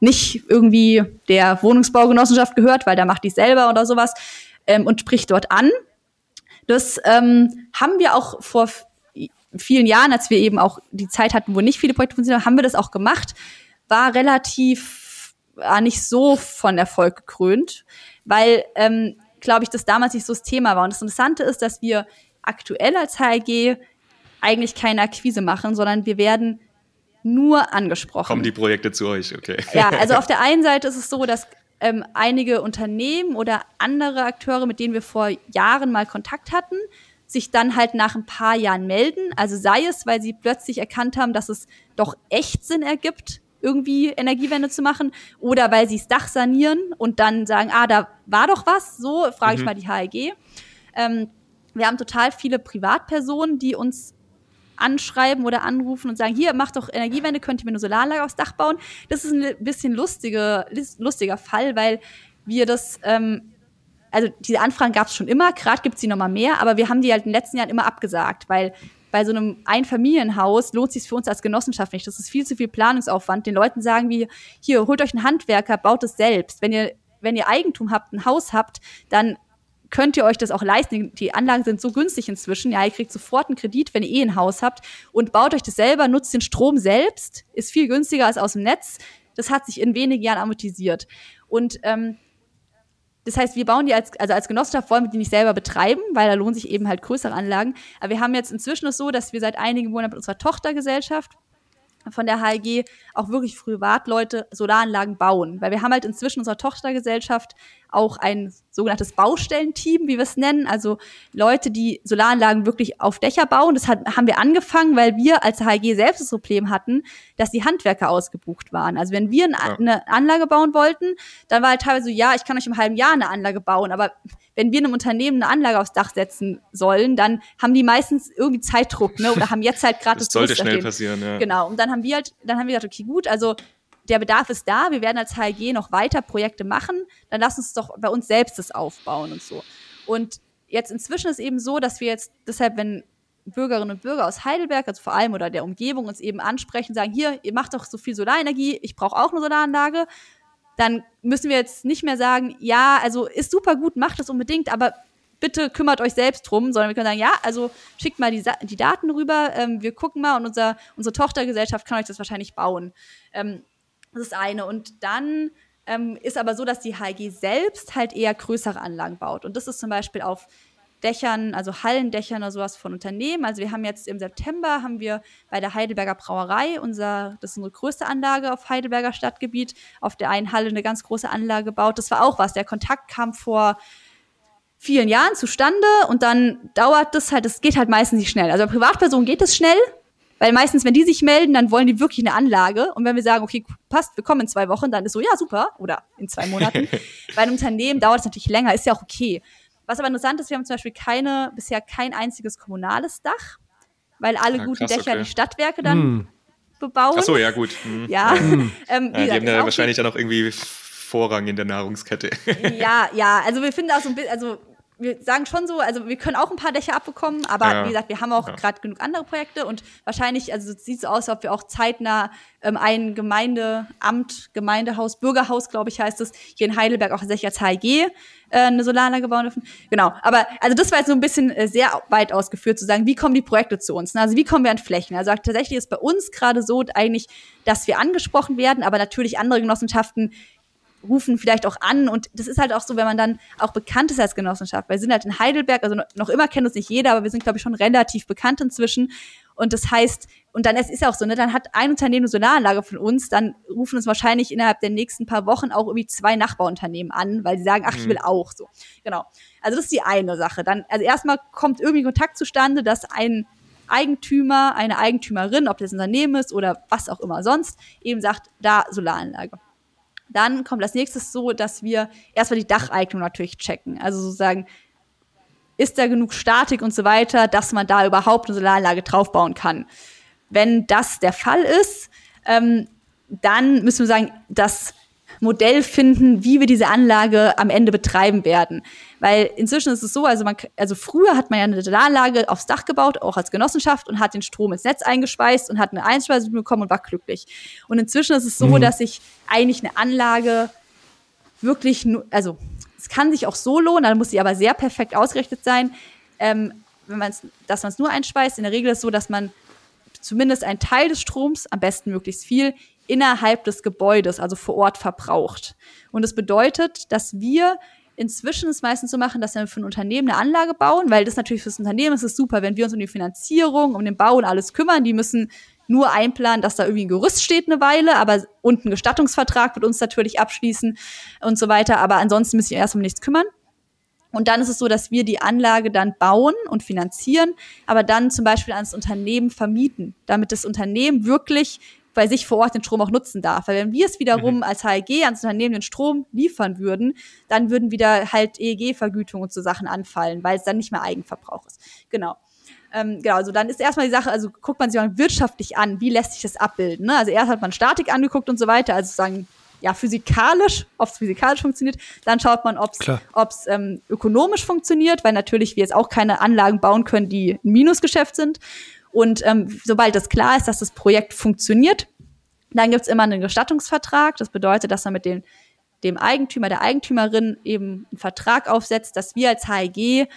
A: nicht irgendwie der Wohnungsbaugenossenschaft gehört, weil da macht die selber oder sowas ähm, und spricht dort an. Das ähm, haben wir auch vor vielen Jahren, als wir eben auch die Zeit hatten, wo nicht viele Projekte funktionieren, haben wir das auch gemacht. War relativ, war nicht so von Erfolg gekrönt, weil, ähm, glaube ich, das damals nicht so das Thema war. Und das Interessante ist, dass wir aktuell als HLG eigentlich keine Akquise machen, sondern wir werden nur angesprochen.
C: Kommen die Projekte zu euch, okay.
A: Ja, also auf der einen Seite ist es so, dass ähm, einige Unternehmen oder andere Akteure, mit denen wir vor Jahren mal Kontakt hatten, sich dann halt nach ein paar Jahren melden. Also sei es, weil sie plötzlich erkannt haben, dass es doch echt Sinn ergibt, irgendwie Energiewende zu machen, oder weil sie das Dach sanieren und dann sagen, ah, da war doch was, so frage ich mhm. mal die HLG. Ähm, wir haben total viele Privatpersonen, die uns anschreiben oder anrufen und sagen, hier, mach doch Energiewende, könnt ihr mir eine Solaranlage aufs Dach bauen. Das ist ein bisschen lustige, lustiger Fall, weil wir das, ähm, also diese Anfragen gab es schon immer, gerade gibt es die nochmal mehr, aber wir haben die halt in den letzten Jahren immer abgesagt, weil bei so einem Einfamilienhaus lohnt sich für uns als Genossenschaft nicht. Das ist viel zu viel Planungsaufwand. Den Leuten sagen wir, hier, holt euch einen Handwerker, baut es selbst. Wenn ihr, wenn ihr Eigentum habt, ein Haus habt, dann könnt ihr euch das auch leisten. Die Anlagen sind so günstig inzwischen. Ja, ihr kriegt sofort einen Kredit, wenn ihr eh ein Haus habt und baut euch das selber, nutzt den Strom selbst, ist viel günstiger als aus dem Netz. Das hat sich in wenigen Jahren amortisiert. Und ähm, das heißt, wir bauen die als, also als Genossenschaft wollen wir die nicht selber betreiben, weil da lohnen sich eben halt größere Anlagen. Aber wir haben jetzt inzwischen es so, dass wir seit einigen Monaten mit unserer Tochtergesellschaft von der HLG auch wirklich Privatleute Solaranlagen bauen. Weil wir haben halt inzwischen unserer Tochtergesellschaft auch ein sogenanntes Baustellenteam, wie wir es nennen. Also Leute, die Solaranlagen wirklich auf Dächer bauen. Das hat, haben wir angefangen, weil wir als HLG selbst das Problem hatten, dass die Handwerker ausgebucht waren. Also wenn wir ja. eine Anlage bauen wollten, dann war halt teilweise so, ja, ich kann euch im halben Jahr eine Anlage bauen, aber wenn wir einem Unternehmen eine Anlage aufs Dach setzen sollen, dann haben die meistens irgendwie Zeitdruck, ne? Oder haben jetzt halt gerade
C: das, das sollte schnell passieren, ja.
A: Genau. Und dann haben wir halt, dann haben wir gesagt, okay, gut, also der Bedarf ist da, wir werden als HLG noch weiter Projekte machen, dann lass uns doch bei uns selbst das aufbauen und so. Und jetzt inzwischen ist eben so, dass wir jetzt deshalb, wenn Bürgerinnen und Bürger aus Heidelberg, also vor allem oder der Umgebung, uns eben ansprechen, sagen, hier, ihr macht doch so viel Solarenergie, ich brauche auch eine Solaranlage, dann müssen wir jetzt nicht mehr sagen, ja, also ist super gut, macht das unbedingt, aber bitte kümmert euch selbst drum, sondern wir können sagen, ja, also schickt mal die, die Daten rüber, ähm, wir gucken mal und unser, unsere Tochtergesellschaft kann euch das wahrscheinlich bauen. Ähm, das ist eine. Und dann ähm, ist aber so, dass die HG selbst halt eher größere Anlagen baut. Und das ist zum Beispiel auf Dächern, also Hallendächern oder sowas von Unternehmen. Also wir haben jetzt im September haben wir bei der Heidelberger Brauerei unser, das ist unsere größte Anlage auf Heidelberger Stadtgebiet, auf der einen Halle eine ganz große Anlage gebaut. Das war auch was. Der Kontakt kam vor vielen Jahren zustande und dann dauert das halt, es geht halt meistens nicht schnell. Also bei Privatpersonen geht es schnell, weil meistens, wenn die sich melden, dann wollen die wirklich eine Anlage. Und wenn wir sagen, okay, passt, wir kommen in zwei Wochen, dann ist so, ja, super. Oder in zwei Monaten. Bei einem Unternehmen dauert es natürlich länger, ist ja auch okay. Was aber interessant ist, wir haben zum Beispiel keine, bisher kein einziges kommunales Dach, weil alle ja, guten Dächer okay. die Stadtwerke dann hm. bebauen.
C: Ach so, ja, gut.
A: Hm. Ja. Hm.
C: ähm, ja, die haben ja wahrscheinlich dann auch irgendwie Vorrang in der Nahrungskette.
A: ja, ja, also wir finden auch so ein bisschen, also wir sagen schon so, also wir können auch ein paar Dächer abbekommen, aber ja. wie gesagt, wir haben auch ja. gerade genug andere Projekte und wahrscheinlich, also es sieht so aus, als ob wir auch zeitnah ähm, ein Gemeindeamt, Gemeindehaus, Bürgerhaus, glaube ich, heißt es, hier in Heidelberg auch tatsächlich als HIG äh, eine Solaranlage bauen dürfen. Genau, aber also das war jetzt so ein bisschen äh, sehr weit ausgeführt zu sagen, wie kommen die Projekte zu uns? Ne? Also wie kommen wir an Flächen? Also tatsächlich ist bei uns gerade so eigentlich, dass wir angesprochen werden, aber natürlich andere Genossenschaften rufen vielleicht auch an. Und das ist halt auch so, wenn man dann auch bekannt ist als Genossenschaft. Wir sind halt in Heidelberg, also noch immer kennt uns nicht jeder, aber wir sind, glaube ich, schon relativ bekannt inzwischen. Und das heißt, und dann es ist auch so, ne, dann hat ein Unternehmen eine Solaranlage von uns, dann rufen uns wahrscheinlich innerhalb der nächsten paar Wochen auch irgendwie zwei Nachbarunternehmen an, weil sie sagen, ach, ich will mhm. auch so. Genau. Also das ist die eine Sache. Dann, also erstmal kommt irgendwie Kontakt zustande, dass ein Eigentümer, eine Eigentümerin, ob das Unternehmen ist oder was auch immer sonst, eben sagt, da Solaranlage. Dann kommt als nächstes so, dass wir erstmal die Dacheignung natürlich checken. Also sozusagen, ist da genug Statik und so weiter, dass man da überhaupt eine Solaranlage draufbauen kann. Wenn das der Fall ist, ähm, dann müssen wir sagen, das Modell finden, wie wir diese Anlage am Ende betreiben werden. Weil inzwischen ist es so, also, man, also früher hat man ja eine Solaranlage aufs Dach gebaut, auch als Genossenschaft, und hat den Strom ins Netz eingespeist und hat eine Einspeisung bekommen und war glücklich. Und inzwischen ist es so, mhm. dass sich eigentlich eine Anlage wirklich, nur, also es kann sich auch so lohnen, dann muss sie aber sehr perfekt ausgerichtet sein, ähm, wenn man's, dass man es nur einspeist. In der Regel ist es so, dass man zumindest einen Teil des Stroms, am besten möglichst viel, innerhalb des Gebäudes, also vor Ort verbraucht. Und das bedeutet, dass wir inzwischen es meistens so machen, dass wir für ein Unternehmen eine Anlage bauen, weil das natürlich fürs Unternehmen ist es super, wenn wir uns um die Finanzierung, um den Bau und alles kümmern. Die müssen nur einplanen, dass da irgendwie ein Gerüst steht eine Weile, aber und ein Gestattungsvertrag wird uns natürlich abschließen und so weiter. Aber ansonsten müssen wir erst um nichts kümmern. Und dann ist es so, dass wir die Anlage dann bauen und finanzieren, aber dann zum Beispiel ans Unternehmen vermieten, damit das Unternehmen wirklich bei sich vor Ort den Strom auch nutzen darf. Weil wenn wir es wiederum mhm. als HEG ans Unternehmen den Strom liefern würden, dann würden wieder halt EEG-Vergütungen und so Sachen anfallen, weil es dann nicht mehr Eigenverbrauch ist. Genau. Ähm, genau, also dann ist erstmal die Sache, also guckt man sich mal wirtschaftlich an, wie lässt sich das abbilden. Ne? Also erst hat man Statik angeguckt und so weiter, also sagen, ja, physikalisch, ob es physikalisch funktioniert. Dann schaut man, ob es ähm, ökonomisch funktioniert, weil natürlich wir jetzt auch keine Anlagen bauen können, die ein Minusgeschäft sind. Und ähm, sobald das klar ist, dass das Projekt funktioniert, dann gibt's immer einen Gestattungsvertrag. Das bedeutet, dass man mit dem, dem Eigentümer, der Eigentümerin eben einen Vertrag aufsetzt, dass wir als HEG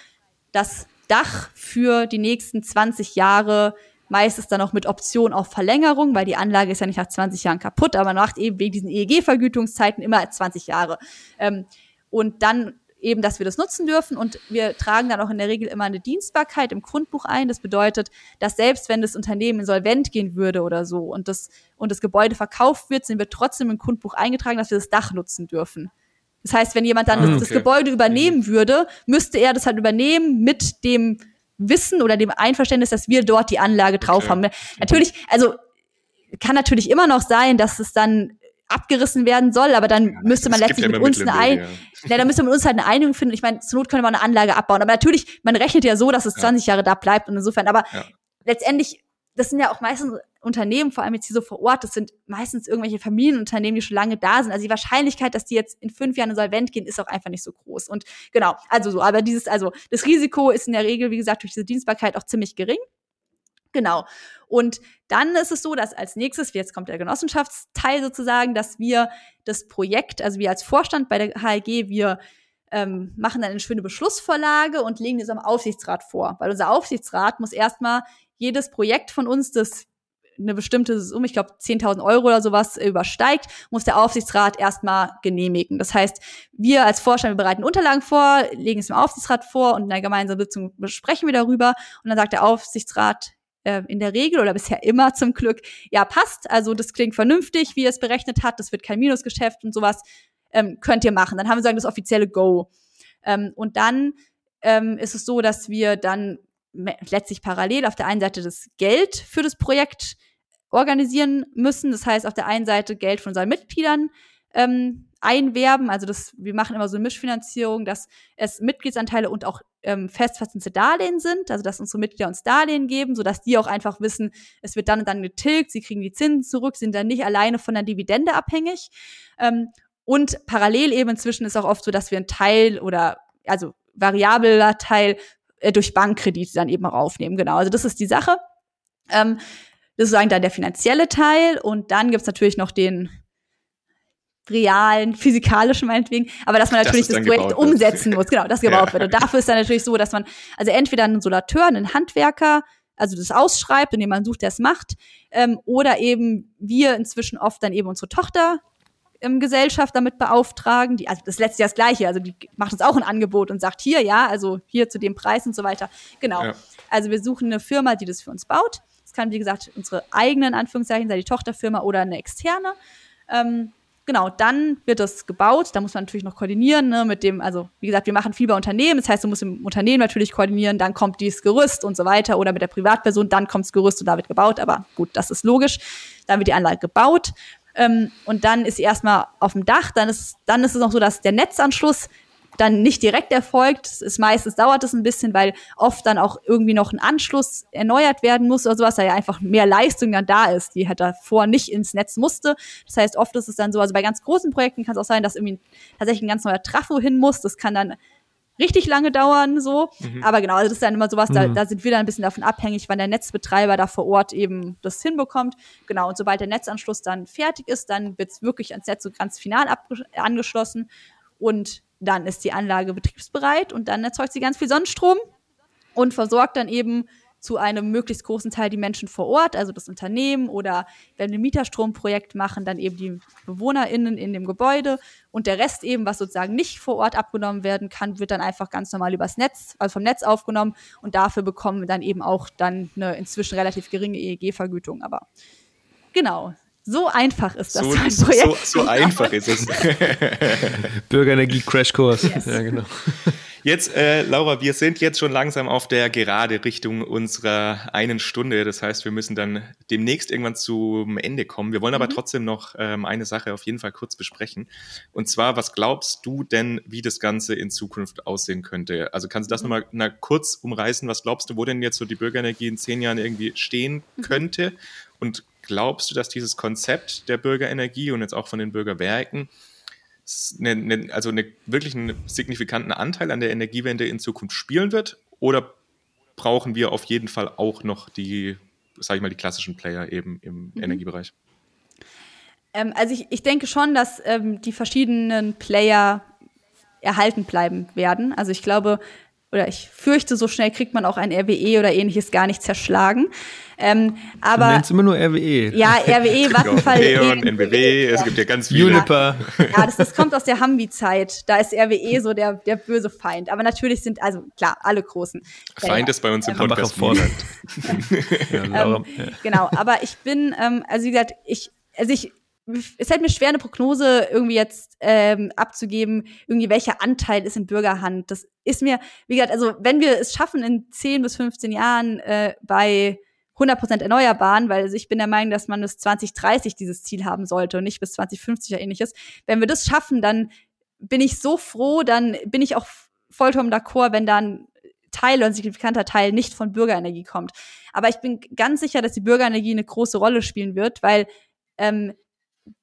A: das Dach für die nächsten 20 Jahre meistens dann auch mit Option auf Verlängerung, weil die Anlage ist ja nicht nach 20 Jahren kaputt, aber man macht eben wegen diesen EEG-Vergütungszeiten immer 20 Jahre. Ähm, und dann eben, dass wir das nutzen dürfen und wir tragen dann auch in der Regel immer eine Dienstbarkeit im Grundbuch ein. Das bedeutet, dass selbst wenn das Unternehmen insolvent gehen würde oder so und das, und das Gebäude verkauft wird, sind wir trotzdem im Grundbuch eingetragen, dass wir das Dach nutzen dürfen. Das heißt, wenn jemand dann ah, okay. das, Gebäude übernehmen würde, müsste er das halt übernehmen mit dem Wissen oder dem Einverständnis, dass wir dort die Anlage drauf okay. haben. Natürlich, also kann natürlich immer noch sein, dass es dann abgerissen werden soll, aber dann müsste man letztlich ja mit uns eine Ein ja, dann müsste man uns halt eine Einigung finden. Ich meine, zur Not könnte man eine Anlage abbauen, aber natürlich, man rechnet ja so, dass es 20 Jahre da bleibt und insofern, aber letztendlich, das sind ja auch meistens Unternehmen, vor allem jetzt hier so vor Ort, das sind meistens irgendwelche Familienunternehmen, die schon lange da sind. Also die Wahrscheinlichkeit, dass die jetzt in fünf Jahren insolvent gehen, ist auch einfach nicht so groß. Und genau, also so, aber dieses, also das Risiko ist in der Regel, wie gesagt, durch diese Dienstbarkeit auch ziemlich gering. Genau. Und dann ist es so, dass als nächstes, jetzt kommt der Genossenschaftsteil sozusagen, dass wir das Projekt, also wir als Vorstand bei der HLG, wir ähm, machen dann eine schöne Beschlussvorlage und legen das am Aufsichtsrat vor. Weil unser Aufsichtsrat muss erstmal jedes Projekt von uns, das eine bestimmte Summe, ich glaube 10.000 Euro oder sowas übersteigt, muss der Aufsichtsrat erstmal genehmigen. Das heißt, wir als Vorstand wir bereiten Unterlagen vor, legen es dem Aufsichtsrat vor und in einer gemeinsamen Sitzung besprechen wir darüber und dann sagt der Aufsichtsrat äh, in der Regel oder bisher immer zum Glück, ja passt, also das klingt vernünftig, wie er es berechnet hat, das wird kein Minusgeschäft und sowas, ähm, könnt ihr machen. Dann haben wir sagen das offizielle Go. Ähm, und dann ähm, ist es so, dass wir dann letztlich parallel auf der einen Seite das Geld für das Projekt organisieren müssen. Das heißt, auf der einen Seite Geld von unseren Mitgliedern ähm, einwerben. Also das, wir machen immer so eine Mischfinanzierung, dass es Mitgliedsanteile und auch ähm, festverzinsete Darlehen sind, also dass unsere Mitglieder uns Darlehen geben, sodass die auch einfach wissen, es wird dann und dann getilgt, sie kriegen die Zinsen zurück, sind dann nicht alleine von der Dividende abhängig. Ähm, und parallel eben inzwischen ist auch oft so, dass wir einen Teil oder also variabler Teil äh, durch Bankkredite dann eben auch aufnehmen. Genau, also das ist die Sache. Ähm, das ist sozusagen dann der finanzielle Teil und dann gibt's natürlich noch den realen, physikalischen meinetwegen, aber dass man natürlich das, das Projekt umsetzen muss, genau, das gebaut ja. wird. Und dafür ist dann natürlich so, dass man, also entweder einen Solateur, einen Handwerker, also das ausschreibt, indem man sucht, der es macht, ähm, oder eben wir inzwischen oft dann eben unsere Tochter ähm, Gesellschaft damit beauftragen, die, also das letzte Jahr das gleiche, also die macht uns auch ein Angebot und sagt hier, ja, also hier zu dem Preis und so weiter. Genau. Ja. Also wir suchen eine Firma, die das für uns baut es kann, wie gesagt, unsere eigenen Anführungszeichen sein, die Tochterfirma oder eine externe. Ähm, genau, dann wird das gebaut. Da muss man natürlich noch koordinieren ne, mit dem, also wie gesagt, wir machen viel bei Unternehmen. Das heißt, du musst im Unternehmen natürlich koordinieren, dann kommt dieses Gerüst und so weiter oder mit der Privatperson, dann kommt das Gerüst und da wird gebaut. Aber gut, das ist logisch. Dann wird die Anlage gebaut. Ähm, und dann ist sie erstmal auf dem Dach. Dann ist, dann ist es noch so, dass der Netzanschluss dann nicht direkt erfolgt. Es ist meistens dauert es ein bisschen, weil oft dann auch irgendwie noch ein Anschluss erneuert werden muss oder sowas, da ja einfach mehr Leistung dann da ist, die halt davor nicht ins Netz musste. Das heißt, oft ist es dann so, also bei ganz großen Projekten kann es auch sein, dass irgendwie tatsächlich ein ganz neuer Trafo hin muss. Das kann dann richtig lange dauern, so. Mhm. Aber genau, also das ist dann immer sowas, mhm. da, da sind wir dann ein bisschen davon abhängig, wann der Netzbetreiber da vor Ort eben das hinbekommt. Genau, und sobald der Netzanschluss dann fertig ist, dann wird es wirklich ans Netz so ganz final angeschlossen. Und dann ist die Anlage betriebsbereit und dann erzeugt sie ganz viel Sonnenstrom und versorgt dann eben zu einem möglichst großen Teil die Menschen vor Ort, also das Unternehmen oder wenn wir ein Mieterstromprojekt machen, dann eben die BewohnerInnen in dem Gebäude und der Rest eben, was sozusagen nicht vor Ort abgenommen werden kann, wird dann einfach ganz normal übers Netz, also vom Netz aufgenommen und dafür bekommen wir dann eben auch dann eine inzwischen relativ geringe EEG-Vergütung. Aber genau, so einfach ist das
C: so, Projekt. So, so einfach ist es.
B: Bürgerenergie Crashkurs. Yes. Ja, genau.
C: Jetzt, äh, Laura, wir sind jetzt schon langsam auf der gerade Richtung unserer einen Stunde. Das heißt, wir müssen dann demnächst irgendwann zum Ende kommen. Wir wollen aber mhm. trotzdem noch ähm, eine Sache auf jeden Fall kurz besprechen. Und zwar, was glaubst du denn, wie das Ganze in Zukunft aussehen könnte? Also kannst du das mhm. nochmal na, kurz umreißen? Was glaubst du, wo denn jetzt so die Bürgerenergie in zehn Jahren irgendwie stehen mhm. könnte? Und glaubst du, dass dieses Konzept der Bürgerenergie und jetzt auch von den Bürgerwerken eine, eine, also eine, wirklich einen signifikanten Anteil an der Energiewende in Zukunft spielen wird? Oder brauchen wir auf jeden Fall auch noch die, sage ich mal, die klassischen Player eben im mhm. Energiebereich?
A: Ähm, also ich, ich denke schon, dass ähm, die verschiedenen Player erhalten bleiben werden. Also ich glaube, oder ich fürchte, so schnell kriegt man auch ein RWE oder ähnliches gar nicht zerschlagen. Ähm, aber
B: du nennst immer nur RWE.
A: Ja, RWE, Vattenfall.
C: Neon, NBW, es gibt ja ganz viele.
B: Juniper.
A: Ja, das, das kommt aus der Hambi-Zeit. Da ist RWE so der, der böse Feind. Aber natürlich sind, also klar, alle großen.
C: Feind ist bei uns im ähm, Podcast
B: Vorland.
A: ja, ähm, genau, aber ich bin, ähm, also wie gesagt, ich, also ich es fällt mir schwer, eine Prognose irgendwie jetzt ähm, abzugeben, irgendwie welcher Anteil ist in Bürgerhand. Das ist mir, wie gesagt, also wenn wir es schaffen, in 10 bis 15 Jahren äh, bei 100% Erneuerbaren, weil also ich bin der Meinung, dass man bis 2030 dieses Ziel haben sollte und nicht bis 2050 oder ähnliches. Wenn wir das schaffen, dann bin ich so froh, dann bin ich auch vollkommen d'accord, wenn dann Teil oder ein signifikanter Teil nicht von Bürgerenergie kommt. Aber ich bin ganz sicher, dass die Bürgerenergie eine große Rolle spielen wird, weil ähm,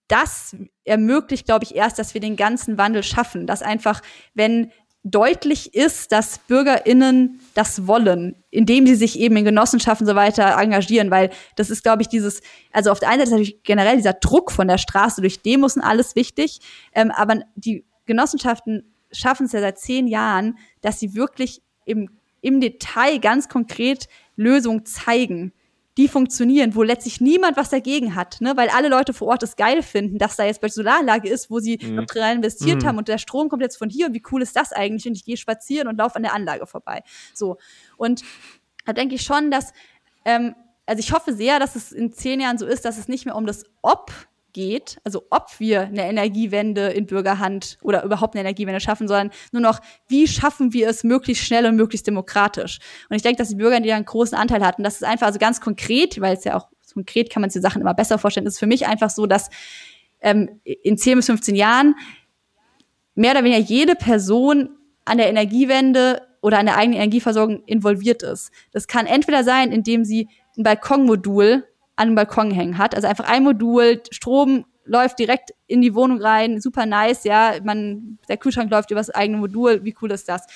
A: das ermöglicht, glaube ich, erst, dass wir den ganzen Wandel schaffen. Dass einfach, wenn deutlich ist, dass BürgerInnen das wollen, indem sie sich eben in Genossenschaften so weiter engagieren, weil das ist, glaube ich, dieses, also auf der einen Seite ist natürlich generell dieser Druck von der Straße durch Demos und alles wichtig, ähm, aber die Genossenschaften schaffen es ja seit zehn Jahren, dass sie wirklich im, im Detail ganz konkret Lösungen zeigen die funktionieren, wo letztlich niemand was dagegen hat, ne? weil alle Leute vor Ort es geil finden, dass da jetzt bei Solaranlage ist, wo sie mhm. noch drin investiert mhm. haben und der Strom kommt jetzt von hier und wie cool ist das eigentlich und ich gehe spazieren und laufe an der Anlage vorbei. So und da denke ich schon, dass ähm, also ich hoffe sehr, dass es in zehn Jahren so ist, dass es nicht mehr um das Ob geht, also ob wir eine Energiewende in Bürgerhand oder überhaupt eine Energiewende schaffen, sondern nur noch, wie schaffen wir es möglichst schnell und möglichst demokratisch. Und ich denke, dass die Bürger, die da einen großen Anteil hatten, das ist einfach also ganz konkret, weil es ja auch konkret kann man sich Sachen immer besser vorstellen, ist für mich einfach so, dass ähm, in 10 bis 15 Jahren mehr oder weniger jede Person an der Energiewende oder an der eigenen Energieversorgung involviert ist. Das kann entweder sein, indem sie ein Balkonmodul an den Balkon hängen hat. Also einfach ein Modul, Strom läuft direkt in die Wohnung rein, super nice, ja, man, der Kühlschrank läuft über das eigene Modul, wie cool ist das?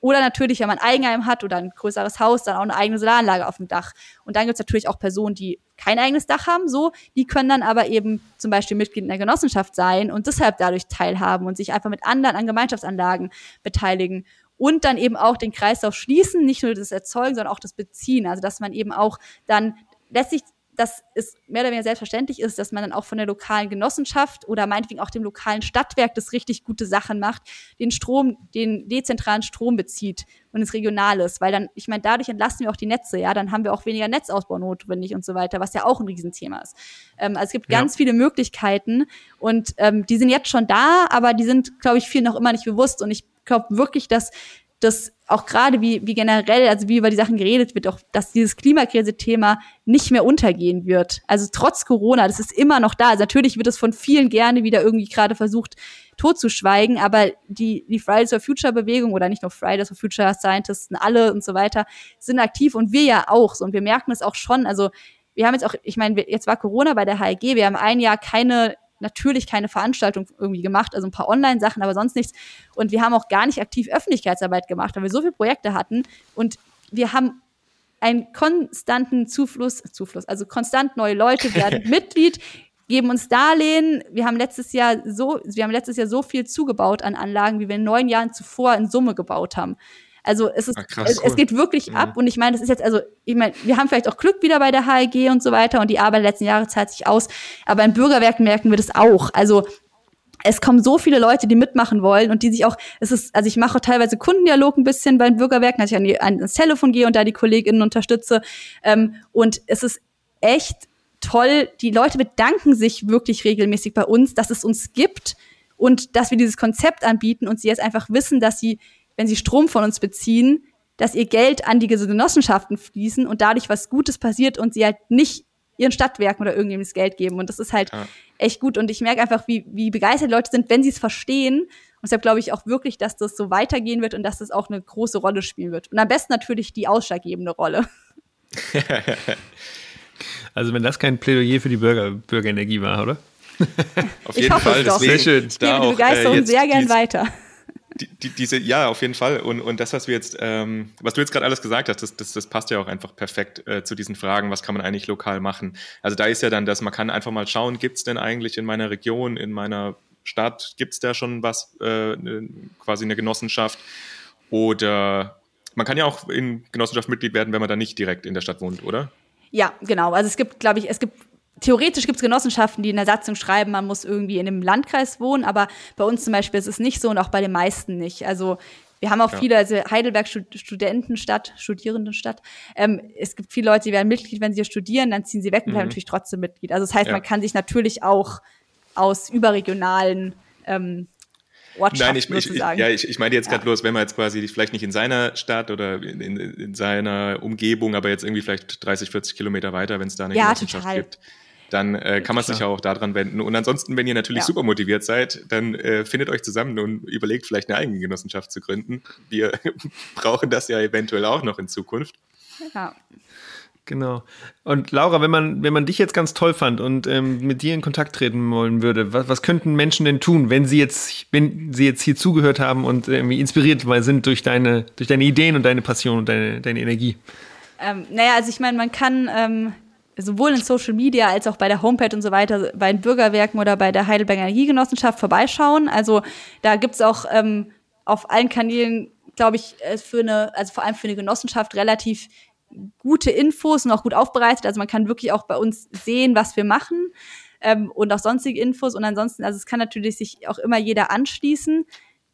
A: Oder natürlich, wenn man Eigenheim hat oder ein größeres Haus, dann auch eine eigene Solaranlage auf dem Dach. Und dann gibt es natürlich auch Personen, die kein eigenes Dach haben, so, die können dann aber eben zum Beispiel Mitglied in der Genossenschaft sein und deshalb dadurch teilhaben und sich einfach mit anderen an Gemeinschaftsanlagen beteiligen und dann eben auch den Kreislauf schließen, nicht nur das Erzeugen, sondern auch das Beziehen. Also dass man eben auch dann letztlich dass es mehr oder weniger selbstverständlich ist, dass man dann auch von der lokalen Genossenschaft oder meinetwegen auch dem lokalen Stadtwerk, das richtig gute Sachen macht, den Strom, den dezentralen Strom bezieht und ins Regionales, weil dann, ich meine, dadurch entlasten wir auch die Netze, ja, dann haben wir auch weniger Netzausbau notwendig und so weiter, was ja auch ein Riesenthema ist. Ähm, also es gibt ganz viele Möglichkeiten und ähm, die sind jetzt schon da, aber die sind, glaube ich, vielen noch immer nicht bewusst. Und ich glaube wirklich, dass dass auch gerade wie, wie generell, also wie über die Sachen geredet wird, auch, dass dieses Klimakrise-Thema nicht mehr untergehen wird. Also trotz Corona, das ist immer noch da. Also natürlich wird es von vielen gerne wieder irgendwie gerade versucht, totzuschweigen, aber die, die Fridays for Future Bewegung oder nicht nur Fridays for Future Scientists, alle und so weiter, sind aktiv und wir ja auch so. Und wir merken es auch schon. Also wir haben jetzt auch, ich meine, jetzt war Corona bei der HEG, wir haben ein Jahr keine natürlich keine Veranstaltung irgendwie gemacht, also ein paar Online-Sachen, aber sonst nichts. Und wir haben auch gar nicht aktiv Öffentlichkeitsarbeit gemacht, weil wir so viele Projekte hatten. Und wir haben einen konstanten Zufluss, Zufluss, also konstant neue Leute werden Mitglied, geben uns Darlehen. Wir haben letztes Jahr so, wir haben letztes Jahr so viel zugebaut an Anlagen, wie wir in neun Jahren zuvor in Summe gebaut haben. Also es ist, ah, krass, es, cool. es, geht wirklich mhm. ab und ich meine, das ist jetzt, also ich meine, wir haben vielleicht auch Glück wieder bei der HEG und so weiter und die Arbeit der letzten Jahre zahlt sich aus, aber in Bürgerwerken merken wir das auch. Also es kommen so viele Leute, die mitmachen wollen und die sich auch, es ist, also ich mache teilweise Kundendialog ein bisschen bei den Bürgerwerken, dass ich an die, ans Telefon gehe und da die KollegInnen unterstütze. Ähm, und es ist echt toll. Die Leute bedanken sich wirklich regelmäßig bei uns, dass es uns gibt und dass wir dieses Konzept anbieten und sie jetzt einfach wissen, dass sie wenn sie Strom von uns beziehen, dass ihr Geld an diese Genossenschaften fließen und dadurch was Gutes passiert und sie halt nicht ihren Stadtwerken oder irgendjemandem das Geld geben. Und das ist halt ja. echt gut. Und ich merke einfach, wie, wie begeistert Leute sind, wenn sie es verstehen. Und deshalb glaube ich auch wirklich, dass das so weitergehen wird und dass das auch eine große Rolle spielen wird. Und am besten natürlich die ausschlaggebende Rolle.
B: also wenn das kein Plädoyer für die Bürger, Bürgerenergie war, oder?
C: Auf jeden ich Fall.
A: Deswegen, sehr schön. Ich gebe die Begeisterung äh, sehr gern weiter
C: die, die, diese, ja, auf jeden Fall. Und, und das, was wir jetzt, ähm, was du jetzt gerade alles gesagt hast, das, das, das passt ja auch einfach perfekt äh, zu diesen Fragen, was kann man eigentlich lokal machen. Also da ist ja dann, dass man kann einfach mal schauen, gibt es denn eigentlich in meiner Region, in meiner Stadt, gibt es da schon was, äh, ne, quasi eine Genossenschaft? Oder man kann ja auch in Genossenschaft Mitglied werden, wenn man da nicht direkt in der Stadt wohnt, oder?
A: Ja, genau. Also es gibt, glaube ich, es gibt theoretisch gibt es Genossenschaften, die in der Satzung schreiben, man muss irgendwie in einem Landkreis wohnen, aber bei uns zum Beispiel ist es nicht so und auch bei den meisten nicht. Also wir haben auch ja. viele, also Heidelberg Studentenstadt, Studierendenstadt. Ähm, es gibt viele Leute, die werden Mitglied, wenn sie studieren, dann ziehen sie weg und bleiben mhm. natürlich trotzdem Mitglied. Also das heißt, ja. man kann sich natürlich auch aus überregionalen ähm, Ortschaften
C: Nein, ich, ich, ja, ich, ich meine jetzt gerade ja. bloß, wenn man jetzt quasi vielleicht nicht in seiner Stadt oder in, in, in, seiner Umgebung, aber jetzt irgendwie vielleicht 30, 40 Kilometer weiter, wenn es da eine ja, Genossenschaft total. gibt dann äh, kann man sich ja auch daran wenden. Und ansonsten, wenn ihr natürlich ja. super motiviert seid, dann äh, findet euch zusammen und überlegt vielleicht eine eigene Genossenschaft zu gründen. Wir brauchen das ja eventuell auch noch in Zukunft.
B: Ja. Genau. Und Laura, wenn man, wenn man dich jetzt ganz toll fand und ähm, mit dir in Kontakt treten wollen würde, was, was könnten Menschen denn tun, wenn sie jetzt, wenn sie jetzt hier zugehört haben und irgendwie inspiriert sind durch deine, durch deine Ideen und deine Passion und deine, deine Energie?
A: Ähm, naja, also ich meine, man kann ähm, sowohl in Social Media als auch bei der Homepage und so weiter, bei den Bürgerwerken oder bei der Heidelberger Energiegenossenschaft vorbeischauen. Also da gibt es auch ähm, auf allen Kanälen, glaube ich, äh, für eine, also vor allem für eine Genossenschaft relativ gute Infos und auch gut aufbereitet. Also man kann wirklich auch bei uns sehen, was wir machen ähm, und auch sonstige Infos. Und ansonsten, also es kann natürlich sich auch immer jeder anschließen.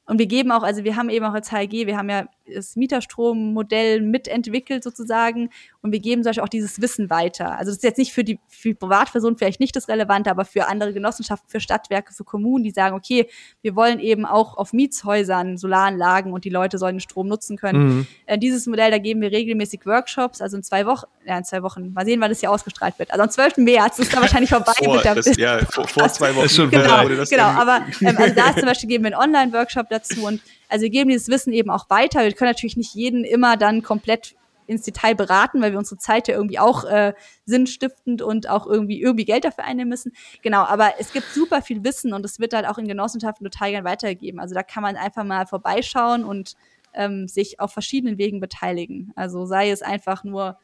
A: Und wir geben auch, also wir haben eben auch als HLG, wir haben ja das Mieterstrommodell mitentwickelt sozusagen und wir geben zum Beispiel auch dieses Wissen weiter. Also das ist jetzt nicht für die, für die Privatpersonen vielleicht nicht das Relevante, aber für andere Genossenschaften, für Stadtwerke, für Kommunen, die sagen, okay, wir wollen eben auch auf Mietshäusern Solaranlagen und die Leute sollen den Strom nutzen können. Mhm. Äh, dieses Modell, da geben wir regelmäßig Workshops, also in zwei Wochen, ja in zwei Wochen, mal sehen, wann das hier ausgestrahlt wird. Also am 12. März ist da wahrscheinlich vorbei
C: vor,
A: mit der
C: das, Ja, vor, vor zwei Wochen.
A: Genau, genau aber ähm, also da ist zum Beispiel geben wir einen Online-Workshop dazu und also wir geben dieses Wissen eben auch weiter. Wir können natürlich nicht jeden immer dann komplett ins Detail beraten, weil wir unsere Zeit ja irgendwie auch äh, sinnstiftend und auch irgendwie irgendwie Geld dafür einnehmen müssen. Genau, aber es gibt super viel Wissen und es wird halt auch in Genossenschaften total gern weitergegeben. Also da kann man einfach mal vorbeischauen und ähm, sich auf verschiedenen Wegen beteiligen. Also sei es einfach nur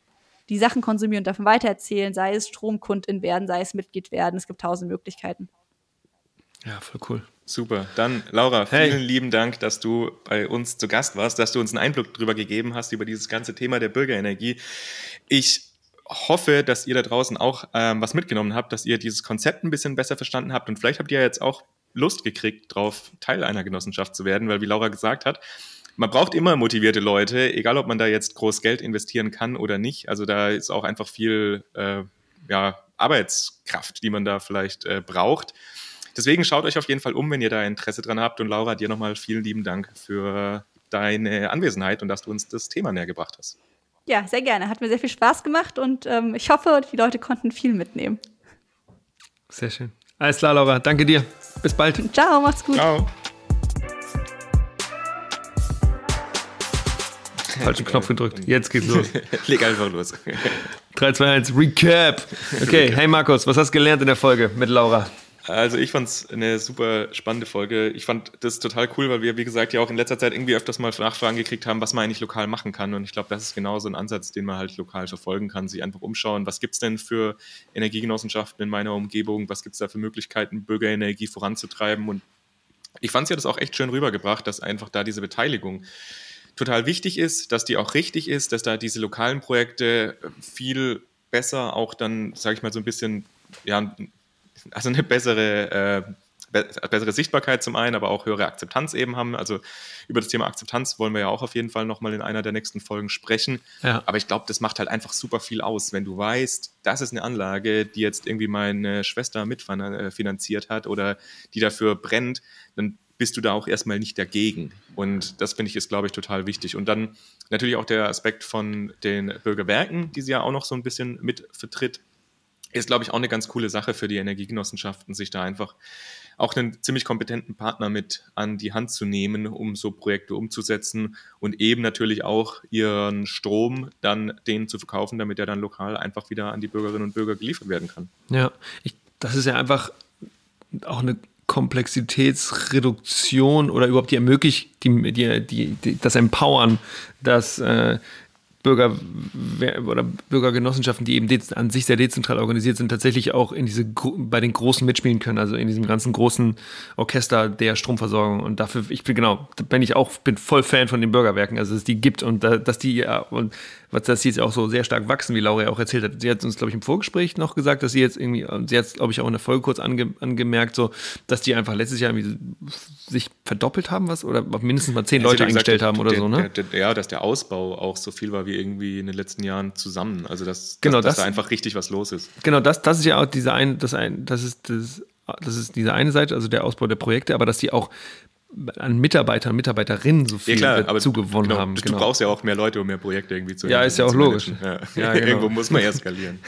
A: die Sachen konsumieren und davon weitererzählen, sei es Stromkundin werden, sei es Mitglied werden. Es gibt tausend Möglichkeiten.
B: Ja, voll cool.
C: Super. Dann, Laura, vielen hey. lieben Dank, dass du bei uns zu Gast warst, dass du uns einen Einblick darüber gegeben hast, über dieses ganze Thema der Bürgerenergie. Ich hoffe, dass ihr da draußen auch ähm, was mitgenommen habt, dass ihr dieses Konzept ein bisschen besser verstanden habt und vielleicht habt ihr jetzt auch Lust gekriegt, drauf Teil einer Genossenschaft zu werden, weil wie Laura gesagt hat, man braucht immer motivierte Leute, egal ob man da jetzt groß Geld investieren kann oder nicht. Also da ist auch einfach viel äh, ja, Arbeitskraft, die man da vielleicht äh, braucht. Deswegen schaut euch auf jeden Fall um, wenn ihr da Interesse dran habt. Und Laura, dir nochmal vielen lieben Dank für deine Anwesenheit und dass du uns das Thema näher gebracht hast.
A: Ja, sehr gerne. Hat mir sehr viel Spaß gemacht und ähm, ich hoffe, die Leute konnten viel mitnehmen.
B: Sehr schön. Alles klar, Laura. Danke dir. Bis bald.
A: Ciao, macht's gut. Ciao.
B: Falschen Knopf gedrückt. Jetzt geht's los.
C: Leg einfach los.
B: 3, 2, 1, Recap. Okay, hey Markus, was hast du gelernt in der Folge mit Laura?
C: Also ich fand es eine super spannende Folge. Ich fand das total cool, weil wir, wie gesagt, ja auch in letzter Zeit irgendwie öfters mal Nachfragen gekriegt haben, was man eigentlich lokal machen kann. Und ich glaube, das ist genau so ein Ansatz, den man halt lokal verfolgen kann, sich einfach umschauen, was gibt es denn für Energiegenossenschaften in meiner Umgebung, was gibt es da für Möglichkeiten, Bürgerenergie voranzutreiben. Und ich fand es ja das auch echt schön rübergebracht, dass einfach da diese Beteiligung total wichtig ist, dass die auch richtig ist, dass da diese lokalen Projekte viel besser auch dann, sage ich mal, so ein bisschen ja, also eine bessere, äh, bessere Sichtbarkeit zum einen, aber auch höhere Akzeptanz eben haben. Also über das Thema Akzeptanz wollen wir ja auch auf jeden Fall nochmal in einer der nächsten Folgen sprechen. Ja. Aber ich glaube, das macht halt einfach super viel aus, wenn du weißt, das ist eine Anlage, die jetzt irgendwie meine Schwester mitfinanziert hat oder die dafür brennt, dann bist du da auch erstmal nicht dagegen. Und das finde ich ist, glaube ich, total wichtig. Und dann natürlich auch der Aspekt von den Bürgerwerken, die sie ja auch noch so ein bisschen mit vertritt, ist, glaube ich, auch eine ganz coole Sache für die Energiegenossenschaften, sich da einfach auch einen ziemlich kompetenten Partner mit an die Hand zu nehmen, um so Projekte umzusetzen und eben natürlich auch ihren Strom dann denen zu verkaufen, damit er dann lokal einfach wieder an die Bürgerinnen und Bürger geliefert werden kann.
B: Ja, ich, das ist ja einfach auch eine Komplexitätsreduktion oder überhaupt die ermöglicht, die, die, die, das Empowern, dass äh, Bürger oder Bürgergenossenschaften, die eben an sich sehr dezentral organisiert sind, tatsächlich auch in diese bei den Großen mitspielen können, also in diesem ganzen großen Orchester der Stromversorgung. Und dafür, ich bin genau, bin ich auch, bin voll Fan von den Bürgerwerken, also dass es die gibt und dass die ja, und was das jetzt auch so sehr stark wachsen, wie Laura ja auch erzählt hat. Sie hat uns, glaube ich, im Vorgespräch noch gesagt, dass sie jetzt irgendwie, sie hat glaube ich, auch in der Folge kurz ange, angemerkt, so, dass die einfach letztes Jahr irgendwie sich verdoppelt haben, was, oder mindestens mal zehn ja, Leute eingestellt gesagt, haben oder
C: der,
B: so, ne?
C: Der, der, ja, dass der Ausbau auch so viel war wie irgendwie in den letzten Jahren zusammen. Also, dass,
B: genau,
C: dass,
B: dass
C: das, da einfach richtig was los ist.
B: Genau, das, das ist ja auch diese ein, das ein, das ist das das ist diese eine Seite, also der Ausbau der Projekte, aber dass die auch an Mitarbeitern, Mitarbeiterinnen so viel
C: ja, klar, aber
B: zugewonnen
C: genau,
B: haben.
C: Du, genau. brauchst ja auch mehr Leute, um mehr Projekte irgendwie zu
B: Ja, ist ja auch logisch. Ja.
C: Ja, genau. Irgendwo muss man ja skalieren.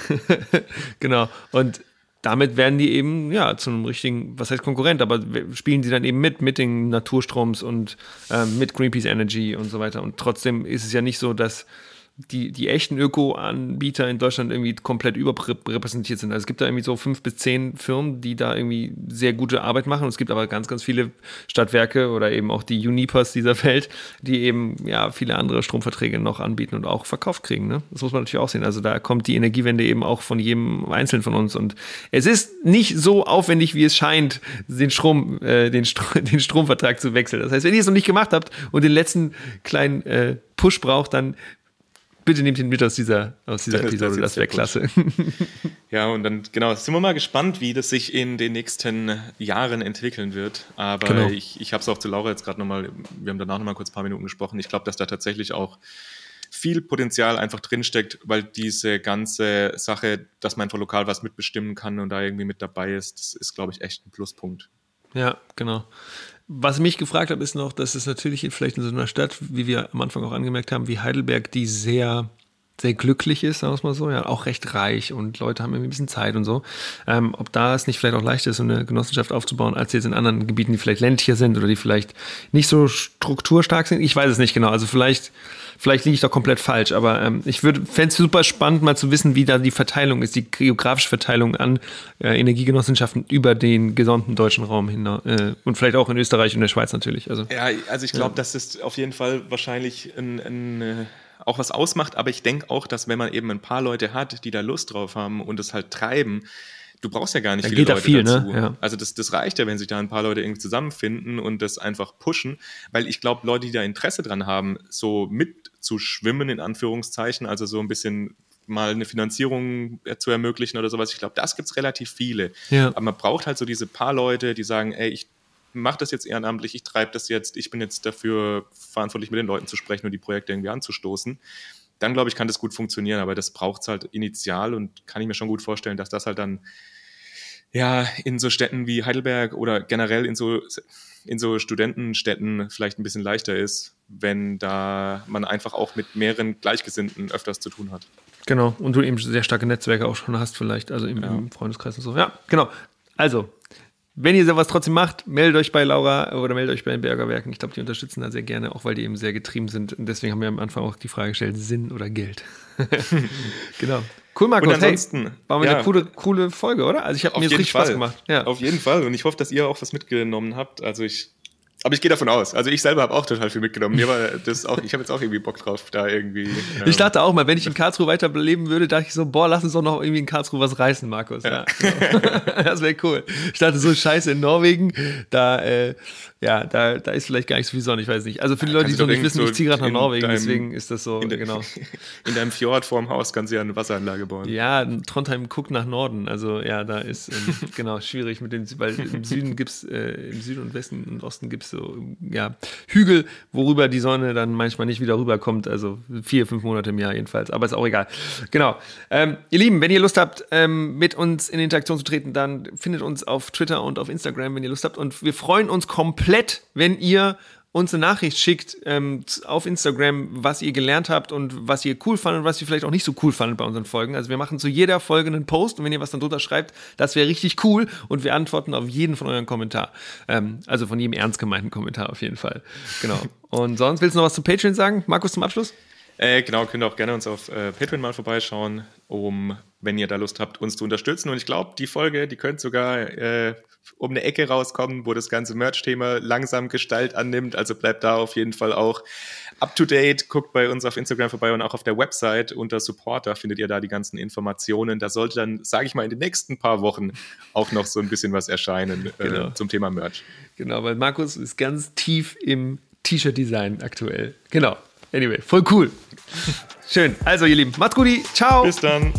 B: genau. Und damit werden die eben ja zu einem richtigen, was heißt Konkurrent, aber spielen sie dann eben mit, mit den Naturstroms und ähm, mit Greenpeace Energy und so weiter. Und trotzdem ist es ja nicht so, dass die, die echten Öko-Anbieter in Deutschland irgendwie komplett überrepräsentiert sind. Also es gibt da irgendwie so fünf bis zehn Firmen, die da irgendwie sehr gute Arbeit machen. Und es gibt aber ganz, ganz viele Stadtwerke oder eben auch die Unipers dieser Welt, die eben ja viele andere Stromverträge noch anbieten und auch verkauft kriegen. Ne? Das muss man natürlich auch sehen. Also da kommt die Energiewende eben auch von jedem Einzelnen von uns. Und es ist nicht so aufwendig, wie es scheint, den Strom, äh, den, Stro den Stromvertrag zu wechseln. Das heißt, wenn ihr es noch nicht gemacht habt und den letzten kleinen äh, Push braucht, dann bitte nehmt ihn mit aus dieser, aus dieser Episode, das, das wäre klasse.
C: Ja, und dann, genau, sind wir mal gespannt, wie das sich in den nächsten Jahren entwickeln wird. Aber genau. ich, ich habe es auch zu Laura jetzt gerade nochmal, wir haben danach nochmal kurz ein paar Minuten gesprochen. Ich glaube, dass da tatsächlich auch viel Potenzial einfach drinsteckt, weil diese ganze Sache, dass man einfach lokal was mitbestimmen kann und da irgendwie mit dabei ist, das ist, glaube ich, echt ein Pluspunkt.
B: Ja, genau. Was mich gefragt hat, ist noch, dass es natürlich vielleicht in so einer Stadt, wie wir am Anfang auch angemerkt haben, wie Heidelberg, die sehr sehr glücklich ist, sagen wir mal so, ja, auch recht reich und Leute haben irgendwie ein bisschen Zeit und so. Ähm, ob da es nicht vielleicht auch leichter ist, so eine Genossenschaft aufzubauen, als jetzt in anderen Gebieten, die vielleicht ländlicher sind oder die vielleicht nicht so strukturstark sind. Ich weiß es nicht genau. Also vielleicht Vielleicht liege ich doch komplett falsch, aber ähm, ich fände es super spannend, mal zu wissen, wie da die Verteilung ist, die geografische Verteilung an äh, Energiegenossenschaften über den gesamten deutschen Raum hin äh, und vielleicht auch in Österreich und der Schweiz natürlich. Also,
C: ja, also ich glaube, ja. das auf jeden Fall wahrscheinlich ein, ein äh, auch was ausmacht, aber ich denke auch, dass wenn man eben ein paar Leute hat, die da Lust drauf haben und es halt treiben, du brauchst ja gar nicht
B: da
C: viele
B: geht
C: Leute
B: viel, ne?
C: dazu.
B: Ne? Ja.
C: Also das, das reicht ja, wenn sich da ein paar Leute irgendwie zusammenfinden und das einfach pushen, weil ich glaube, Leute, die da Interesse dran haben, so mitzuschwimmen, in Anführungszeichen, also so ein bisschen mal eine Finanzierung zu ermöglichen oder sowas, ich glaube, das gibt es relativ viele.
B: Ja.
C: Aber man braucht halt so diese paar Leute, die sagen, ey, ich mache das jetzt ehrenamtlich, ich treibe das jetzt, ich bin jetzt dafür verantwortlich, mit den Leuten zu sprechen und die Projekte irgendwie anzustoßen dann glaube ich, kann das gut funktionieren, aber das braucht es halt initial und kann ich mir schon gut vorstellen, dass das halt dann ja, in so Städten wie Heidelberg oder generell in so, in so Studentenstädten vielleicht ein bisschen leichter ist, wenn da man einfach auch mit mehreren Gleichgesinnten öfters zu tun hat.
B: Genau, und du eben sehr starke Netzwerke auch schon hast, vielleicht, also im, ja. im Freundeskreis und so. Ja, genau. Also, wenn ihr sowas trotzdem macht, meldet euch bei Laura oder meldet euch bei den Bergerwerken. Ich glaube, die unterstützen da sehr gerne, auch weil die eben sehr getrieben sind. Und deswegen haben wir am Anfang auch die Frage gestellt: Sinn oder Geld? genau. Cool, Markus.
C: Und ansonsten,
B: hey, war mal ja, eine coole, coole Folge, oder? Also ich habe mir richtig Fall. Spaß gemacht.
C: Ja. Auf jeden Fall. Und ich hoffe, dass ihr auch was mitgenommen habt. Also ich aber ich gehe davon aus. Also ich selber habe auch total viel mitgenommen. Mir war das auch, ich habe jetzt auch irgendwie Bock drauf, da irgendwie. Ähm
B: ich dachte auch mal, wenn ich in Karlsruhe weiterleben würde, dachte ich so, boah, lass uns doch noch irgendwie in Karlsruhe was reißen, Markus. Ja. ja. das wäre cool. Ich dachte so, scheiße, in Norwegen, da, äh, ja, da, da ist vielleicht gar nicht so viel Sonne, ich weiß nicht. Also für die Leute, die es noch nicht wissen, so ich ziehe gerade nach Norwegen, deinem, deswegen ist das so,
C: in de,
B: genau.
C: In deinem Fjord vorm Haus kannst du ja eine Wasseranlage bauen.
B: Ja, Trondheim guckt nach Norden. Also ja, da ist, ähm, genau, schwierig mit dem, weil im Süden gibt es, äh, im Süden und Westen und Osten gibt es so ja, Hügel, worüber die Sonne dann manchmal nicht wieder rüberkommt. Also vier, fünf Monate im Jahr jedenfalls. Aber ist auch egal. Genau. Ähm, ihr Lieben, wenn ihr Lust habt, ähm, mit uns in Interaktion zu treten, dann findet uns auf Twitter und auf Instagram, wenn ihr Lust habt. Und wir freuen uns komplett, wenn ihr uns eine Nachricht schickt ähm, auf Instagram, was ihr gelernt habt und was ihr cool fandet und was ihr vielleicht auch nicht so cool fandet bei unseren Folgen. Also wir machen zu jeder Folge einen Post und wenn ihr was dann drunter schreibt, das wäre richtig cool und wir antworten auf jeden von euren Kommentar. Ähm, also von jedem ernst gemeinten Kommentar auf jeden Fall. Genau. Und sonst willst du noch was zu Patreon sagen? Markus zum Abschluss?
C: Äh, genau, könnt ihr auch gerne uns auf äh, Patreon mal vorbeischauen, um, wenn ihr da Lust habt, uns zu unterstützen. Und ich glaube, die Folge, die könnte sogar äh, um eine Ecke rauskommen, wo das ganze Merch-Thema langsam Gestalt annimmt. Also bleibt da auf jeden Fall auch up to date. Guckt bei uns auf Instagram vorbei und auch auf der Website unter Supporter findet ihr da die ganzen Informationen. Da sollte dann, sage ich mal, in den nächsten paar Wochen auch noch so ein bisschen was erscheinen äh, genau. zum Thema Merch.
B: Genau, weil Markus ist ganz tief im T-Shirt-Design aktuell. Genau. Anyway, voll cool. Schön. Also, ihr Lieben, macht's gut. Ciao.
C: Bis dann.